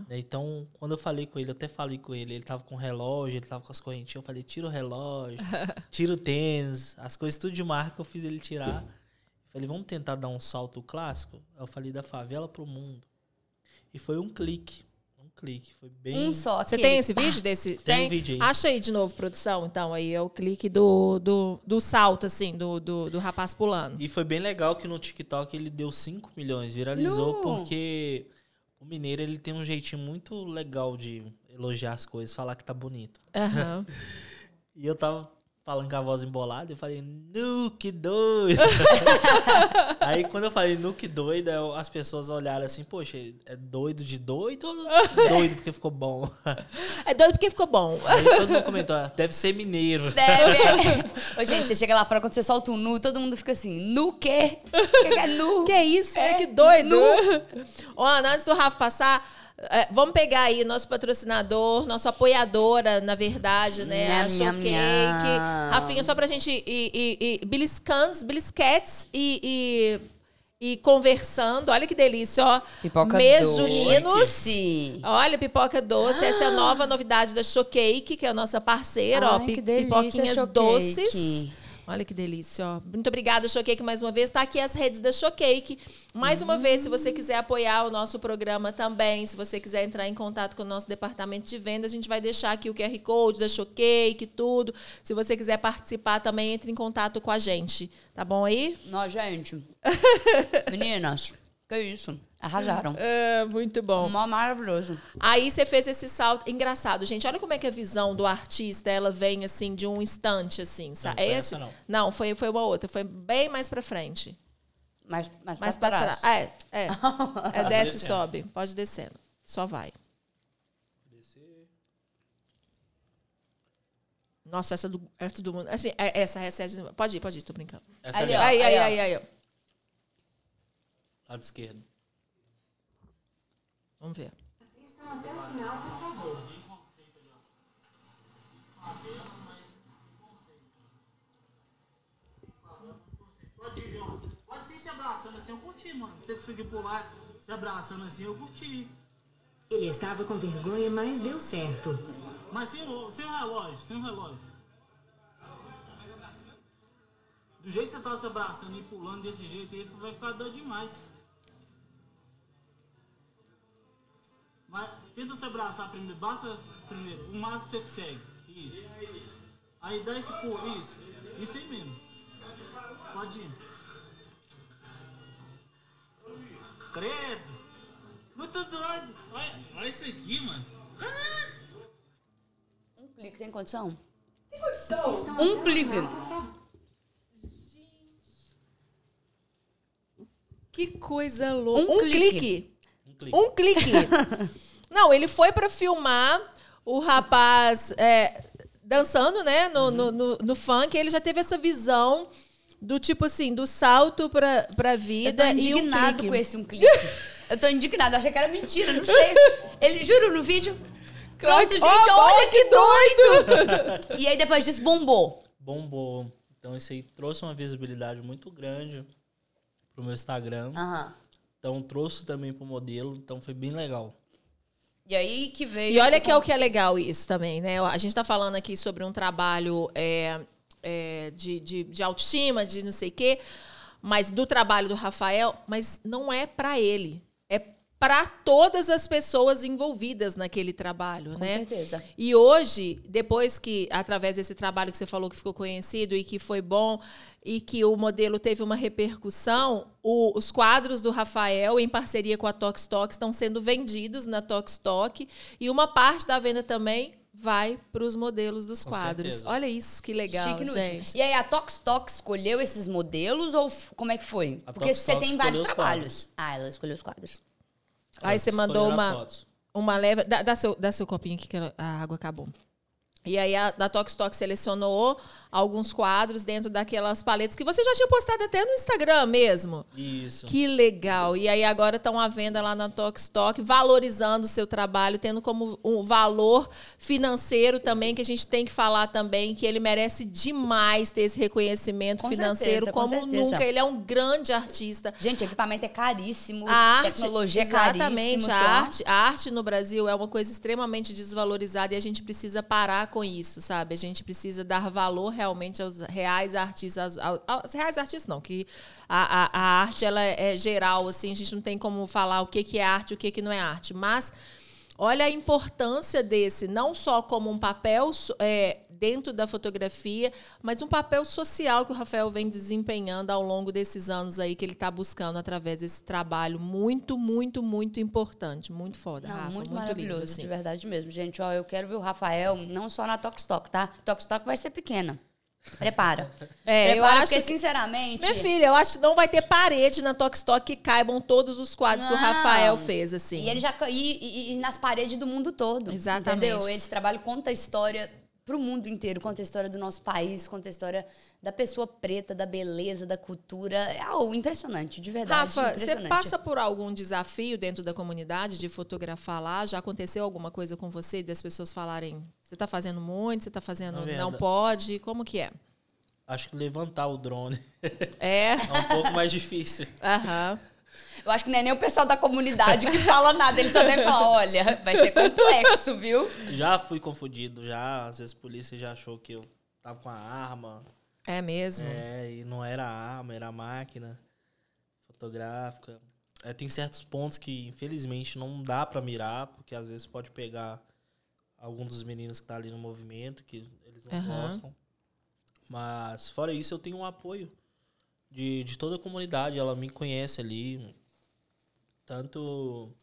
S3: Né? Então, quando eu falei com ele, eu até falei com ele, ele tava com relógio, ele tava com as correntinhas, eu falei, tira o relógio, tira o tênis, as coisas tudo de marca eu fiz ele tirar. Eu falei, vamos tentar dar um salto clássico? Eu falei, da favela pro mundo. E foi um clique, clique, foi bem...
S1: Um só.
S2: Você tem esse vídeo desse?
S3: Tem um vídeo aí.
S2: Acha aí de novo, produção, então, aí é o clique do, do, do salto, assim, do, do, do rapaz pulando.
S3: E foi bem legal que no TikTok ele deu 5 milhões, viralizou porque o mineiro ele tem um jeitinho muito legal de elogiar as coisas, falar que tá bonito.
S2: Aham.
S3: E eu tava falando com a voz embolada, eu falei, nu, que doido. Aí quando eu falei, nu, que doido, eu- as pessoas olharam assim, poxa, é doido de doido ou doido porque ficou bom?
S2: É doido porque ficou bom.
S3: Aí todo mundo comentou, "Ah, deve ser mineiro.
S1: Deve. Ô, gente, você chega lá fora, quando você solta um nu, todo mundo fica assim, nu quê? O que que é nu?
S2: Que isso, né?
S1: É,
S2: Que doido. Ô, Ana, antes do Rafa passar, é, vamos pegar aí nosso patrocinador, nossa apoiadora, na verdade, né? a
S1: Nham, nham,
S2: Showcake.
S1: nham.
S2: Rafinha, só pra gente ir, ir, ir beliscando, belisquetes e, e, e conversando. Olha que delícia, ó.
S1: Pipoca
S2: Mezuninos.
S1: doce.
S2: Olha, pipoca doce. Essa é a nova novidade da Showcake, que é a nossa parceira, ó.
S1: Ai,
S2: pi-
S1: que delícia,
S2: pipoquinhas
S1: Showcake.
S2: doces. Olha que delícia, ó. Muito obrigada, Showcake, mais uma vez. Está aqui as redes da Showcake. Mais uma vez, se você quiser apoiar o nosso programa também, se você quiser entrar em contato com o nosso departamento de venda, a gente vai deixar aqui o QR Code da Showcake, tudo. Se você quiser participar também, entre em contato com a gente. Tá bom aí?
S1: Não, gente. Meninas, que isso? Arrasaram.
S2: É, muito bom.
S1: Mó maravilhoso.
S2: Aí você fez esse salto. Engraçado, gente. Olha como é que a visão do artista ela vem assim de um instante, assim. Sabe?
S3: foi
S2: É
S3: essa,
S2: esse?
S3: não.
S2: foi, foi uma outra. Foi bem mais pra frente.
S1: Mais, mais,
S2: Mais
S1: pra
S2: pra
S1: trás.
S2: trás. É, é. É desce e sobe. Pode descendo. Só vai. Nossa, essa do, essa do mundo. Assim, é- essa, essa, essa. Pode ir, pode ir, tô brincando.
S3: Essa
S1: Ali,
S3: ali,
S1: ó.
S3: ó,
S2: Aí, aí,
S1: ó.
S2: aí, aí.
S3: Lado esquerdo.
S2: Vamos ver.
S4: Assistam até o final, por favor.
S7: Pode ir, João. Pode sim se abraçando assim, eu curti, mano. Você conseguiu pular se abraçando assim, eu curti.
S4: Ele estava com vergonha, mas deu certo.
S7: Mas sem o, sem o relógio, sem o relógio. Do jeito que você tava se abraçando e pulando desse jeito aí, vai ficar doido demais. Mas tenta se abraçar primeiro, basta primeiro, o máximo que você consegue. Isso. Aí dá esse pulo, isso. Isso aí mesmo. Pode ir. Credo! Muito doido! Olha, olha isso aqui, mano.
S1: Um clique tem condição?
S4: Assistam
S1: Um
S4: até o
S1: clique.
S4: favor.
S2: Que coisa louca.
S1: Um
S2: Um,
S1: clique.
S2: clique.
S3: Um clique.
S2: Um clique. Não, ele foi pra filmar o rapaz é, dançando, né, no, no, no, no funk. Ele já teve essa visão do tipo assim, do salto pra, pra
S1: Eu tô
S2: vida e um
S1: indignado
S2: clique.
S1: com esse um clique. Eu tô indignado, achei que era mentira, não sei. Ele, juro, no vídeo. Pronto, gente,
S2: Ó,
S1: olha que doido! e aí depois disso bombou.
S3: Bombou. Então isso aí trouxe uma visibilidade muito grande pro meu Instagram.
S1: Aham.
S3: Então trouxe também pro modelo, então foi bem legal.
S1: E aí que veio.
S2: E olha que é o que é legal isso também, né? A gente está falando aqui sobre um trabalho é, é, de, de, de autoestima, de não sei o quê, mas do trabalho do Rafael, mas não é para ele. Para todas as pessoas envolvidas naquele trabalho,
S1: Com
S2: né?
S1: certeza.
S2: E hoje, depois que, através desse trabalho que você falou que ficou conhecido e que foi bom, e que o modelo teve uma repercussão, o- os quadros do Rafael, em parceria com a Tox Tox, estão sendo vendidos na Tox Tox, e uma parte da venda também vai para os modelos dos
S3: Com
S2: quadros.
S3: certeza.
S2: Olha isso, que legal,
S1: Chique no
S2: gente.
S1: E aí a Tox Tox escolheu esses modelos ou como é que foi?
S3: A
S1: Porque
S3: Tox
S1: você
S3: Tox
S1: tem vários trabalhos. Ah, ela escolheu os quadros.
S2: Aí você mandou uma, uma leva. Dá, dá seu, dá seu copinho aqui que a água acabou. E aí a da Tox Tox selecionou alguns quadros dentro daquelas paletas que você já tinha postado até no Instagram mesmo.
S3: Isso.
S2: Que legal. E aí agora estão à venda lá na Tox Tox, valorizando o seu trabalho, tendo como um valor financeiro também, que a gente tem que falar também, que ele merece demais ter esse reconhecimento
S1: Com
S2: financeiro,
S1: certeza, com
S2: como
S1: certeza.
S2: nunca. Ele é um grande artista.
S1: Gente, equipamento é caríssimo,
S2: A arte,
S1: tecnologia é
S2: exatamente,
S1: caríssimo.
S2: a
S1: então-
S2: arte, a arte no Brasil é uma coisa extremamente desvalorizada e a gente precisa parar com isso, sabe? A gente precisa dar valor realmente aos reais artistas, aos, aos reais artistas não, que a, a, a arte ela é geral, assim, a gente não tem como falar o que, que é arte o que, que não é arte, mas Olha a importância desse, não só como um papel é, dentro da fotografia, mas um papel social que o Rafael vem desempenhando ao longo desses anos aí que ele está buscando através desse trabalho muito, muito, muito importante, muito foda,
S1: Não,
S2: Rafa,
S1: muito,
S2: muito,
S1: maravilhoso,
S2: lindo, assim.
S1: de verdade mesmo. Gente, ó, eu quero ver o Rafael não só na Tokstok, tá? Tokstok vai ser pequena. Prepara.
S2: É, eu
S1: Prepara,
S2: acho
S1: porque,
S2: que-
S1: sinceramente...
S2: Minha filha, eu acho que não vai ter parede na Tokstok que caibam todos os quadros que o
S1: Não.
S2: Rafael fez, assim.
S1: E ele já e, e- e nas paredes do mundo todo.
S2: Exatamente.
S1: Entendeu? Esse trabalho conta a história pro mundo inteiro, conta a história do nosso país, conta a história da pessoa preta, da beleza, da cultura. É algo impressionante, de verdade.
S2: Rafa, você passa por algum desafio dentro da comunidade de fotografar lá? Já aconteceu alguma coisa com você das pessoas falarem, você está fazendo muito, você está fazendo,
S3: Na
S2: não
S3: verdade-
S2: pode? Como que é?
S3: Acho que levantar o drone
S2: É.
S3: é um pouco mais difícil.
S2: Aham.
S1: Eu acho que não é nem o pessoal da comunidade que fala nada, eles só devem falar, olha, vai ser complexo, viu?
S3: Já fui confundido, já. Às vezes a polícia já achou que eu tava com a arma.
S2: É mesmo?
S3: É, e não era a arma, era a máquina fotográfica. É, tem certos pontos que, infelizmente, não dá pra mirar, porque às vezes pode pegar algum dos meninos que tá ali no movimento, que eles não
S2: Aham.
S3: gostam. Mas, fora isso, eu tenho um apoio de, de toda a comunidade. Ela me conhece ali. Tanto.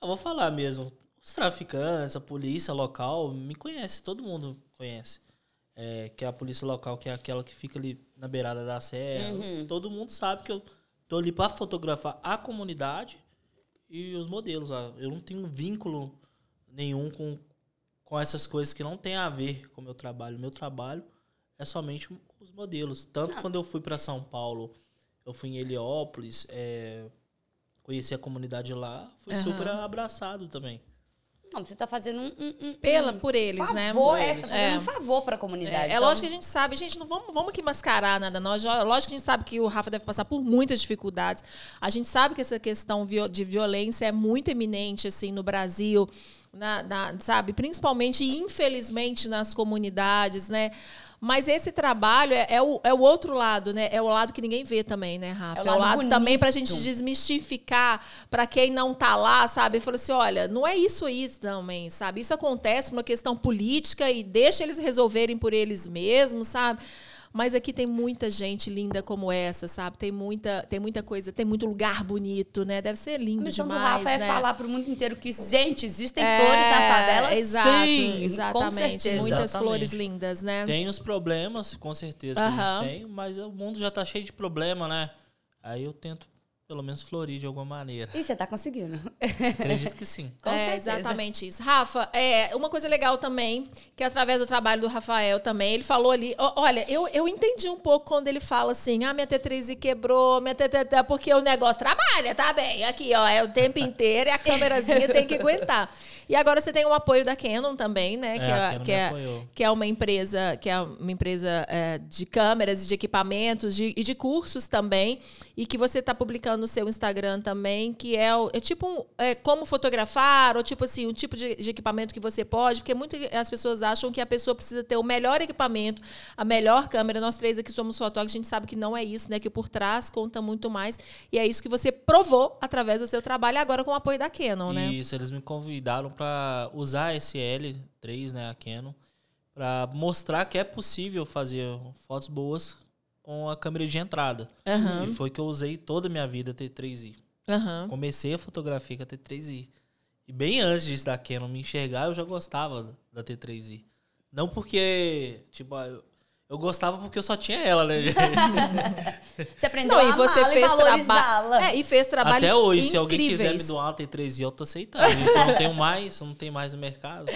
S3: Eu vou falar mesmo. Os traficantes, a polícia local, me conhece, todo mundo conhece. É, que é a polícia local, que é aquela que fica ali na beirada da serra. Todo mundo sabe que eu tô ali para fotografar a comunidade e os modelos. Eu não tenho vínculo nenhum com, com essas coisas que não tem a ver com o meu trabalho. Meu trabalho é somente os modelos. Tanto quando eu fui para São Paulo, eu fui em Heliópolis, é, conheci a comunidade lá, fui
S2: Aham.
S3: super abraçado também.
S1: Não, você tá fazendo um, um, um-
S2: Pela, por eles, né?
S1: favor,
S2: Por
S1: é,
S2: eles.
S1: tá fazendo
S2: É.
S1: um favor pra comunidade.
S2: É, é
S1: Então,
S2: lógico que a gente sabe, gente, não vamos, vamos aqui mascarar nada, nós. Lógico que a gente sabe que o Rafa deve passar por muitas dificuldades. A gente sabe que essa questão de violência é muito eminente, assim, no Brasil, na, na- sabe? Principalmente, infelizmente, nas comunidades, né? Mas esse trabalho é, é o, é o outro lado, né? É o lado que ninguém vê também, né, Rafa?
S1: É o
S2: É o
S1: lado
S2: lado também pra gente desmistificar para quem não tá lá, sabe? Falou assim, olha, não é isso aí também, sabe? Isso acontece por uma questão política e deixa eles resolverem por eles mesmos, sabe? Mas aqui tem muita gente linda como essa, sabe? Tem muita, tem muita coisa, tem muito lugar bonito, né? Deve ser
S1: A
S2: lindo
S1: missão
S2: demais,
S1: do Rafa é
S2: né?
S1: falar pro mundo inteiro que, gente, existem
S2: É,
S1: flores na favela.
S2: Exato,
S1: sim,
S2: exatamente.
S1: Com certeza.
S2: Muitas
S3: Exatamente.
S2: flores lindas, né?
S3: Tem os problemas, com certeza que a gente tem, mas o mundo já tá cheio de problema, né? Aí eu tento, pelo menos, florir de alguma maneira.
S1: E você tá conseguindo.
S3: Acredito que sim.
S1: Com
S2: é,
S1: certeza.
S2: exatamente isso. Rafa, é, uma coisa legal também, que através do trabalho do Rafael também, ele falou ali, ó, olha, eu, eu entendi um pouco quando ele fala assim, ah, minha T3i quebrou, minha T3, porque o negócio trabalha, tá bem, aqui, ó, é o tempo inteiro e a câmerazinha tem que aguentar. E agora você tem o apoio da Canon também, né, que
S3: É,
S2: é, que é,
S3: apoiou.
S2: que é uma empresa, que é uma empresa é, de câmeras e de equipamentos de- e de cursos também, e que você está publicando no seu Instagram também, que é, o- é tipo um, é, como fotografar, ou tipo assim, um tipo de, de equipamento que você pode, porque muitas as pessoas acham que a pessoa precisa ter o melhor equipamento, a melhor câmera. Nós três aqui somos fotógrafos, a gente sabe que não é isso, né? Que por trás conta muito mais. E é isso que você provou através do seu trabalho, agora com o apoio da Canon, né?
S3: Isso, eles me convidaram para usar a SL3, né, a Canon, para mostrar que é possível fazer fotos boas com a câmera de entrada.
S2: Aham.
S3: E foi que eu usei toda a minha vida T3i.
S2: Aham.
S3: Comecei a fotografia com a T3i. E bem antes disso da Canon me enxergar, eu já gostava da T3i. Não porque, tipo, ah, eu, eu gostava porque eu só tinha ela, né?
S1: Você aprendeu
S2: Não,
S1: a
S2: e você
S1: e
S2: fez trabalho. É, e fez trabalhos
S3: Até hoje, se alguém
S2: incríveis.
S3: quiser me doar uma T3i, eu tô aceitando. Então eu não tenho mais, não tem mais no mercado.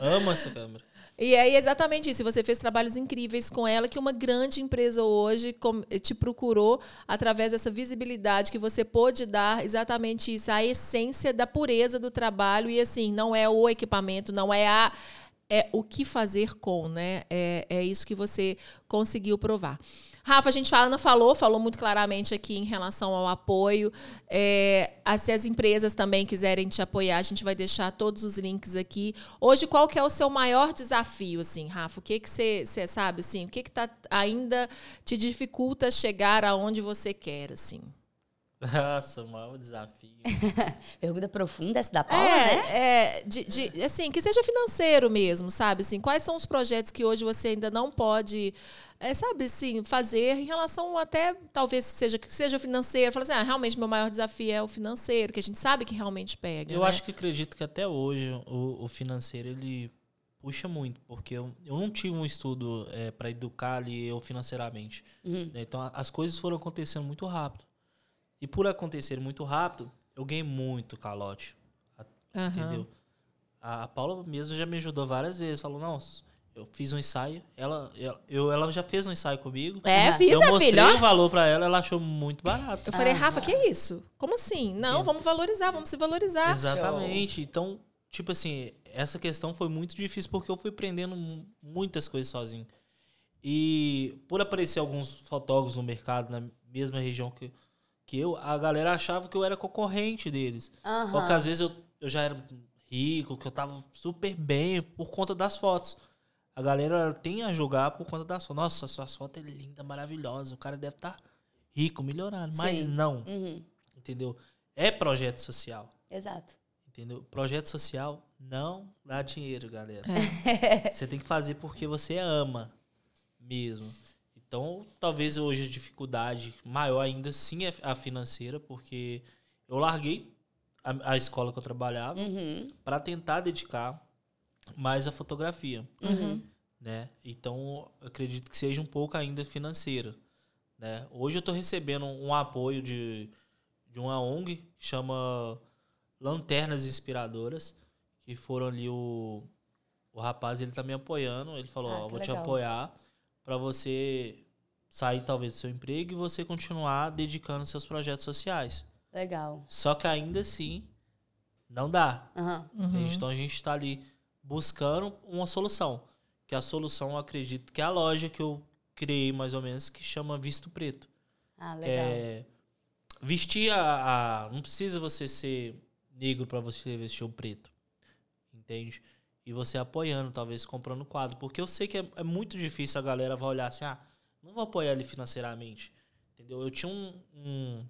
S3: Amo essa câmera.
S2: E aí, exatamente isso. Você fez trabalhos incríveis com ela, que uma grande empresa hoje com- te procurou através dessa visibilidade que você pôde dar exatamente isso, a essência da pureza do trabalho. E assim, não é o equipamento, não é a. É o que fazer com, né? É, é isso que você conseguiu provar. Rafa, a gente fala, não falou, falou muito claramente aqui em relação ao apoio. É, se as empresas também quiserem te apoiar, a gente vai deixar todos os links aqui. Hoje, qual que é o seu maior desafio, assim, Rafa? O que que você você sabe, assim, o que que tá, ainda te dificulta chegar aonde você quer, assim?
S3: Nossa, o maior desafio.
S1: Pergunta profunda essa da Paula, né?
S2: É, é de, de- assim, que seja financeiro mesmo, sabe? Assim, quais são os projetos que hoje você ainda não pode, é, sabe, assim, fazer em relação até, talvez seja que seja financeiro. Fala assim, ah, realmente meu maior desafio é o financeiro, que a gente sabe que realmente pega.
S3: Eu
S2: né?
S3: acho que acredito que até hoje o, o financeiro ele puxa muito, porque eu, eu não tive um estudo para educar ali eu financeiramente.
S2: Uhum.
S3: né? Então a- as coisas foram acontecendo muito rápido. E por acontecer muito rápido, eu ganhei muito calote.
S2: Aham.
S3: Entendeu? A, a Paula mesmo já me ajudou várias vezes. Falou, não, eu fiz um ensaio. Ela, eu, ela já fez um ensaio comigo.
S2: É, fiz,
S3: eu
S2: a
S3: mostrei
S2: filha.
S3: o valor pra ela, ela achou muito barato.
S2: Eu falei,
S1: Ah.
S2: Rafa, que é isso? Como assim? Não, vamos valorizar, vamos se valorizar.
S3: Exatamente. Então, tipo assim, essa questão foi muito difícil porque eu fui aprendendo mu- muitas coisas sozinho. E por aparecer alguns fotógrafos no mercado, na mesma região que, que eu, a galera achava que eu era concorrente deles.
S1: Aham.
S3: Porque às vezes eu, eu já era rico, que eu tava super bem por conta das fotos. A galera tem a julgar por conta das fotos. Nossa, sua foto é linda, maravilhosa. O cara deve estar rico, melhorando. Mas
S1: Sim.
S3: não,
S1: Uhum.
S3: entendeu? É projeto social.
S1: Exato.
S3: Entendeu? Projeto social não dá dinheiro, galera.
S1: É.
S3: Você tem que fazer porque você ama mesmo. Então, talvez hoje a dificuldade maior ainda sim é a financeira, porque eu larguei a, a escola que eu trabalhava
S1: Uhum.
S3: para tentar dedicar mais à fotografia,
S1: Uhum.
S3: né? Então, eu acredito que seja um pouco ainda financeira, né? Hoje eu estou recebendo um apoio de, de uma ONG que chama Lanternas Inspiradoras, que foram ali o o rapaz, ele tá me apoiando, ele falou,
S1: Ah,
S3: ó, vou te
S1: legal.
S3: apoiar para você sair talvez do seu emprego e você continuar dedicando seus projetos sociais.
S1: Legal.
S3: Só que ainda assim não dá. Entende? Então a gente está ali buscando uma solução. Que a solução, eu acredito, que é a loja que eu criei mais ou menos, que chama Visto Preto.
S1: Ah, legal.
S3: É vestir a, a- Não precisa você ser negro para você vestir o preto. Entende? E você apoiando, talvez comprando quadro. Porque eu sei que é, é muito difícil a galera vai olhar assim, ah, não vou apoiar ele financeiramente. Entendeu? Eu tinha um, um,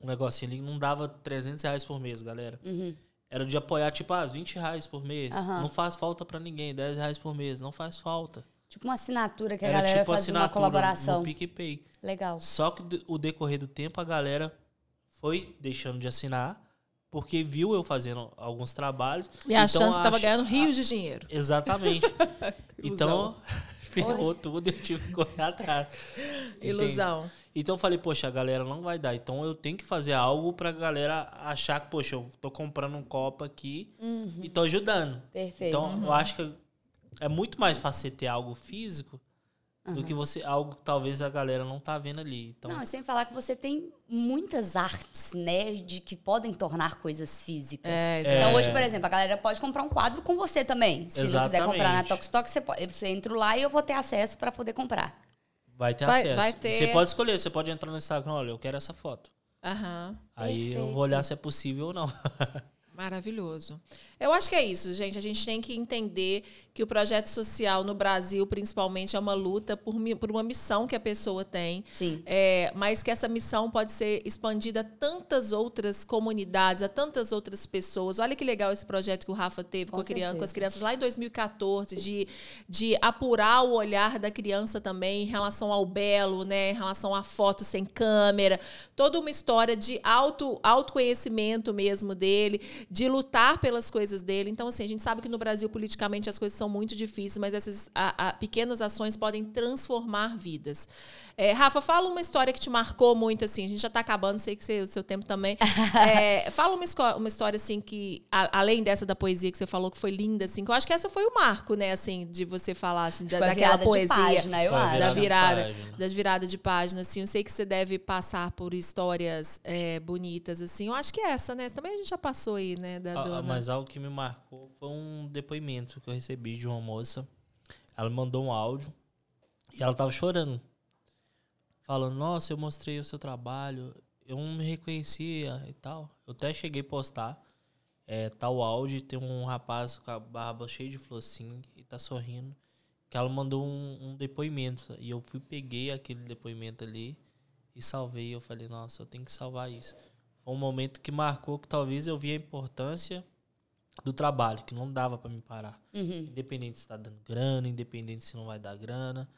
S3: um negocinho ali que não dava 300 reais por mês, galera.
S1: Uhum.
S3: Era de apoiar, tipo, ah, 20 reais por mês.
S1: Aham.
S3: Não faz falta pra ninguém. 10 reais por mês. Não faz falta.
S1: Tipo uma assinatura que a
S3: Era
S1: galera
S3: tipo
S1: faz uma
S3: assinatura
S1: colaboração.
S3: no PicPay.
S1: Legal.
S3: Só que o decorrer do tempo, a galera foi deixando de assinar, porque viu eu fazendo alguns trabalhos.
S2: E a
S3: Então,
S2: chance estava
S3: acha-
S2: ganhando rios de dinheiro.
S3: Exatamente. então, ferrou tudo e eu tive que correr atrás. Entende?
S2: Ilusão.
S3: Então eu falei, poxa, a galera não vai dar. Então eu tenho que fazer algo pra galera achar que, poxa, eu tô comprando um copo aqui e tô ajudando.
S1: Uhum. Perfeito.
S3: Então eu acho que é muito mais fácil ter algo físico do que você algo que talvez a galera não tá vendo ali. Então,
S1: Não, e sem falar que você tem muitas artes, né, de que podem tornar coisas físicas.
S2: É,
S1: então
S3: É.
S1: hoje, por exemplo, a galera pode comprar um quadro com você também. Se não quiser
S3: Exatamente.
S1: comprar na Tokstok, você, pode, você entra lá e eu vou ter acesso para poder comprar.
S3: vai ter
S2: Vai-
S3: acesso.
S2: vai ter-
S3: Você pode escolher, você pode entrar no Instagram, olha, eu quero essa foto.
S2: Aham.
S3: Aí eu
S1: Perfeito.
S3: vou olhar se é possível ou não.
S2: Maravilhoso. Eu acho que é isso, gente. A gente tem que entender que o projeto social no Brasil, principalmente, é uma luta por, por uma missão que a pessoa tem.
S1: Sim.
S2: É, mas que essa missão pode ser expandida a tantas outras comunidades, a tantas outras pessoas. Olha que legal esse projeto que o Rafa teve com,
S1: Com
S2: criança, com as crianças lá em 2014, de, de apurar o olhar da criança também em relação ao belo, né, em relação à foto sem câmera. Toda uma história de auto, autoconhecimento mesmo dele, de lutar pelas coisas dele. Então, assim, a gente sabe que no Brasil, politicamente, as coisas são muito difíceis, mas essas a- a- pequenas ações podem transformar vidas. É, Rafa, fala uma história que te marcou muito, assim. A gente já está acabando, sei que você- o seu tempo também. É, fala uma, uma história, assim, que, a- além dessa da poesia que você falou, que foi linda, assim, que eu acho que essa foi o marco, né, assim, de você falar, assim, da,
S1: a
S2: daquela
S1: virada de
S2: poesia.
S1: página, eu acho.
S2: Da
S3: virada de
S2: virada,
S3: página.
S2: das viradas de página, assim. Eu sei que você deve passar por histórias é, bonitas, assim. Eu acho que é essa, né? Também a gente já passou aí, né? Da
S3: Ah,
S2: dona.
S3: Mas algo que me marcou foi um depoimento que eu recebi de uma moça. Ela mandou um áudio e ela tava chorando. Falando, nossa, eu mostrei o seu trabalho, eu não me reconhecia e tal. Eu até cheguei a postar. É, o áudio, tem um rapaz com a barba cheia de flor assim e tá sorrindo. Que ela mandou um, um depoimento. E eu fui, peguei aquele depoimento ali e salvei. Eu falei, nossa, eu tenho que salvar isso. Foi um momento que marcou que talvez eu vi a importância do trabalho, que não dava para me parar.
S1: Uhum.
S3: Independente se está dando grana, independente se não vai dar grana,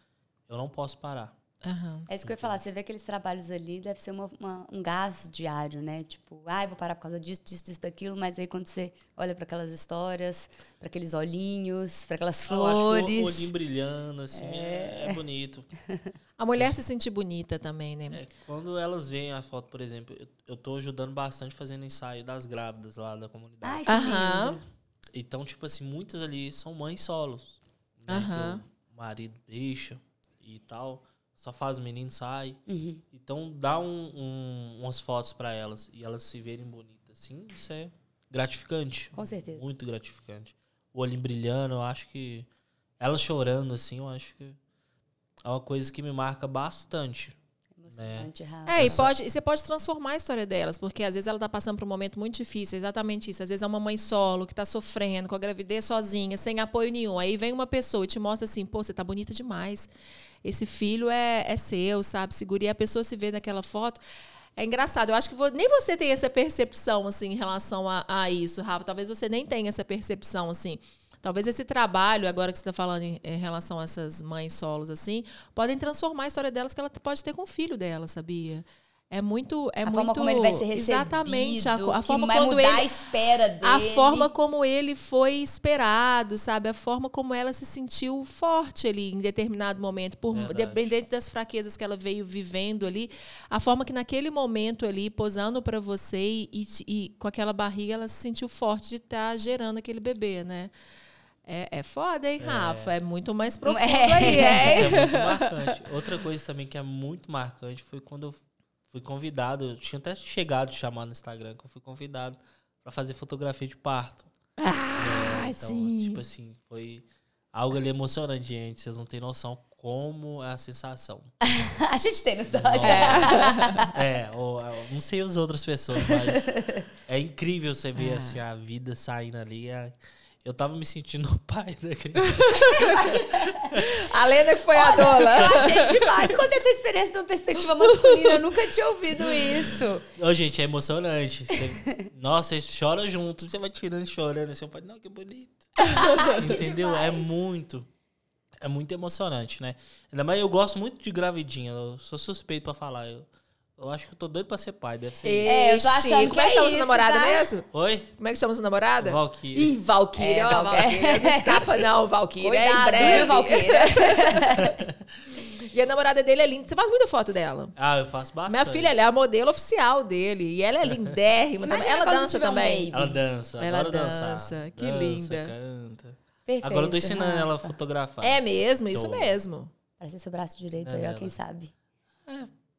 S3: eu não posso parar.
S2: Aham.
S1: É isso que eu ia falar. Você vê aqueles trabalhos ali, deve ser uma- uma- um gasto diário, né? Tipo, ai, vou parar por causa disso, disso, disso, daquilo. Mas aí quando você olha para aquelas histórias, para aqueles olhinhos, para aquelas
S3: Eu acho que o
S1: flores.
S3: olhinho brilhando, assim, é, é bonito.
S2: A mulher se sentir bonita também, né?
S3: É, quando elas veem a foto, por exemplo, eu, eu tô ajudando bastante fazendo ensaio das grávidas lá da comunidade.
S2: Aham.
S1: lindo.
S3: Então, tipo assim, muitas ali são mães solos. Né, que o marido deixa e tal. Só faz o menino sai.
S1: Uhum.
S3: Então dá um, um- umas fotos pra elas e elas se verem bonitas assim, isso é gratificante.
S1: Com certeza.
S3: Muito gratificante. O olhinho brilhando, eu acho que. Ela chorando, assim, eu acho que é uma coisa que me marca bastante.
S1: Rafa.
S2: É, e pode, você pode transformar a história delas, porque às vezes ela tá passando por um momento muito difícil, exatamente isso. Às vezes é uma mãe solo que tá sofrendo com a gravidez sozinha, sem apoio nenhum. Aí vem uma pessoa e te mostra assim, pô, você tá bonita demais. Esse filho é, é seu, sabe? Segura. E a pessoa se vê naquela foto. É engraçado. Eu acho que vo- nem você tem essa percepção, assim, em relação a, a isso, Rafa. Talvez você nem tenha essa percepção, assim. Talvez esse trabalho, agora que você está falando em, em relação a essas mães solos, assim, podem transformar a história delas que ela pode ter com o filho dela, sabia? É muito. É
S1: a
S2: muito,
S1: forma como ele vai ser recebido.
S2: Exatamente. A, a
S1: que
S2: forma
S1: vai
S2: quando
S1: mudar
S2: ele.
S1: a espera dele.
S2: A forma como ele foi esperado, sabe? A forma como ela se sentiu forte ali em determinado momento, por
S3: Verdade.
S2: dependente das fraquezas que ela veio vivendo ali, a forma que naquele momento ali, posando para você e, e- e com aquela barriga, ela se sentiu forte de estar gerando aquele bebê, né? É, é foda, hein, Rafa? É muito mais profundo
S1: É.
S2: aí, é.
S3: Isso é muito marcante. Outra coisa também que é muito marcante foi quando eu fui convidado. Eu tinha até chegado a chamar no Instagram que eu fui convidado para fazer fotografia de parto.
S2: Ah,
S3: então,
S2: sim.
S3: tipo assim, foi algo ali emocionante, gente. Vocês não têm noção como é a sensação.
S1: a gente tem noção.
S3: Nossa. É, ou, eu não sei as outras pessoas, mas é incrível você ver assim, a vida saindo ali. a- Eu tava me sentindo o pai da criança.
S2: A lenda que foi a dola.
S1: Eu achei demais. Conta essa experiência de uma perspectiva masculina. Eu nunca tinha ouvido isso.
S3: Ô, gente, é emocionante. Você- nossa, você chora junto, você vai tirando e chorando. Assim, eu falo, não, que bonito. Entendeu? É muito. É muito emocionante, né? Ainda mais eu gosto muito de gravidinha. Eu sou suspeito pra falar. Eu, eu acho que eu tô doido pra ser pai, deve ser isso.
S1: É, eu tô achando
S2: Como
S1: que
S2: é
S1: é
S2: que chama
S1: isso,
S2: sua namorada
S1: tá?
S2: mesmo?
S3: Oi?
S2: Como é que chama sua namorada?
S3: Valkyria.
S2: Ih, Valkyria,
S1: É,
S2: ó,
S1: Val-
S2: Valkyria. Não escapa não, Valkyria. é em
S1: Cuidado,
S2: breve.
S1: Valqueira?
S2: E a namorada dele é linda. Você faz muita foto dela.
S3: Ah, eu faço bastante.
S2: Minha filha, ela é a modelo oficial dele. E ela é lindérrima. ela dança
S1: um
S2: também.
S1: baby.
S3: Ela dança,
S2: Ela
S3: dançar.
S2: dança, que
S3: Dança,
S2: linda.
S3: canta.
S1: Perfeito,
S3: Agora eu tô ensinando ela a
S1: Rafa.
S3: fotografar.
S2: É mesmo, isso
S3: Tô.
S2: mesmo.
S1: Parece seu braço direito
S3: É
S1: aí, ó, quem sabe.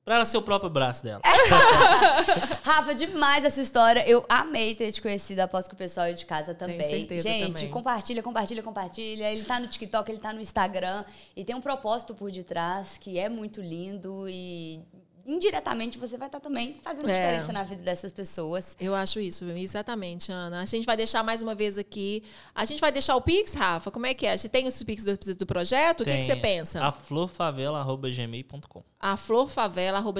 S3: Pra ela ser o próprio braço dela.
S1: Rafa, demais essa história. Eu amei ter te conhecido após que o pessoal aí de casa também.
S2: certeza
S1: Gente,
S2: também.
S1: compartilha, compartilha, compartilha. Ele tá no TikTok, ele tá no Instagram. E tem um propósito por detrás que é muito lindo e indiretamente você vai estar também fazendo
S2: É.
S1: diferença na vida dessas pessoas.
S2: Eu acho isso, exatamente, Ana. A gente vai deixar mais uma vez aqui. A gente vai deixar o Pix, Rafa? Como é que é? Você tem os Pix do, do projeto? O que, que
S3: Tem
S2: você pensa?
S3: A florfavela.gmail.com.
S2: a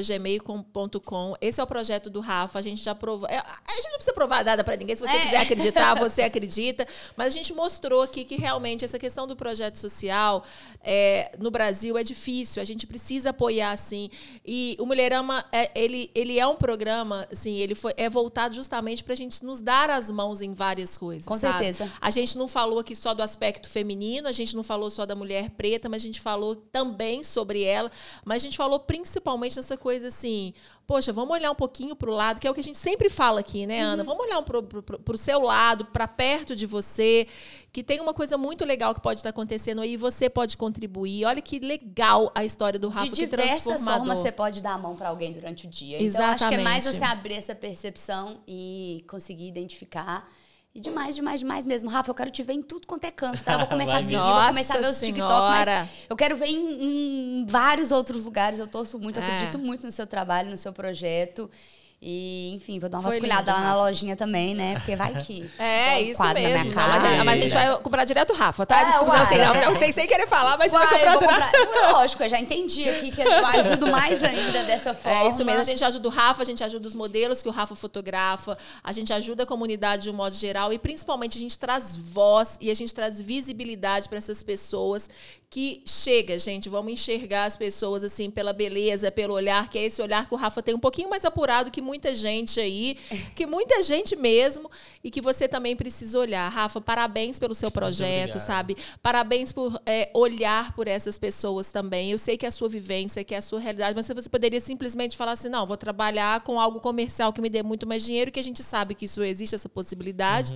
S2: florfavela.gmail.com. Esse é o projeto do Rafa. A gente já provou. é, A gente não precisa provar nada para ninguém. Se você
S1: É.
S2: quiser acreditar, você acredita. Mas a gente mostrou aqui que realmente essa questão do projeto social é, no Brasil é difícil. A gente precisa apoiar, sim. E o Mulherama, é, ele, ele é um programa, assim, ele foi, é voltado justamente para a gente nos dar as mãos em várias coisas.
S1: Com
S2: sabe?
S1: certeza.
S2: A gente não falou aqui só do aspecto feminino, a gente não falou só da mulher preta, mas a gente falou também sobre ela, mas a gente falou principalmente nessa coisa assim, poxa, vamos olhar um pouquinho para o lado, que é o que a gente sempre fala aqui, né, Ana? Vamos olhar para o seu lado, para perto de você, que tem uma coisa muito legal que pode estar acontecendo aí e você pode contribuir. Olha que legal a história do Rafa,
S1: de
S2: que
S1: diversas
S2: transformador.
S1: formas você pode dar a mão para alguém durante o dia. Então, acho que é mais
S2: Exatamente.
S1: você abrir essa percepção e conseguir identificar. E demais, demais, demais mesmo. Rafa, eu quero te ver em tudo quanto é canto, tá? Eu vou começar a seguir, vou começar a ver os TikTok, mas eu quero ver em, em vários outros lugares. Eu torço muito,
S2: É.
S1: acredito muito no seu trabalho, no seu projeto. E, enfim, vou dar uma
S2: Foi
S1: vasculhada
S2: lindo,
S1: lá na lojinha também, né? Porque vai que.
S2: É,
S1: dá um
S2: isso mesmo. Não,
S1: cara.
S2: mas, mas a gente vai comprar direto o Rafa, tá?
S1: É,
S2: Desculpa, não,
S1: uai.
S2: sei, não, não sei sem querer falar, mas a vai
S1: Uai, eu
S2: comprar
S1: vou
S2: direto.
S1: comprar- Lógico, eu já entendi aqui que eu ajudo mais ainda dessa forma.
S2: É isso mesmo, a gente ajuda o Rafa, a gente ajuda os modelos que o Rafa fotografa, a gente ajuda a comunidade de um modo geral e principalmente a gente traz voz e a gente traz visibilidade para essas pessoas que chega, gente, vamos enxergar as pessoas assim pela beleza, pelo olhar, que é esse olhar que o Rafa tem um pouquinho mais apurado que muita gente aí, que muita gente mesmo e que você também precisa olhar. Rafa, parabéns pelo seu projeto, sabe? Parabéns por é, olhar por essas pessoas também. Eu sei que é a sua vivência, que é a sua realidade, mas você poderia simplesmente falar assim: não, vou trabalhar com algo comercial que me dê muito mais dinheiro, que a gente sabe que isso existe, essa possibilidade.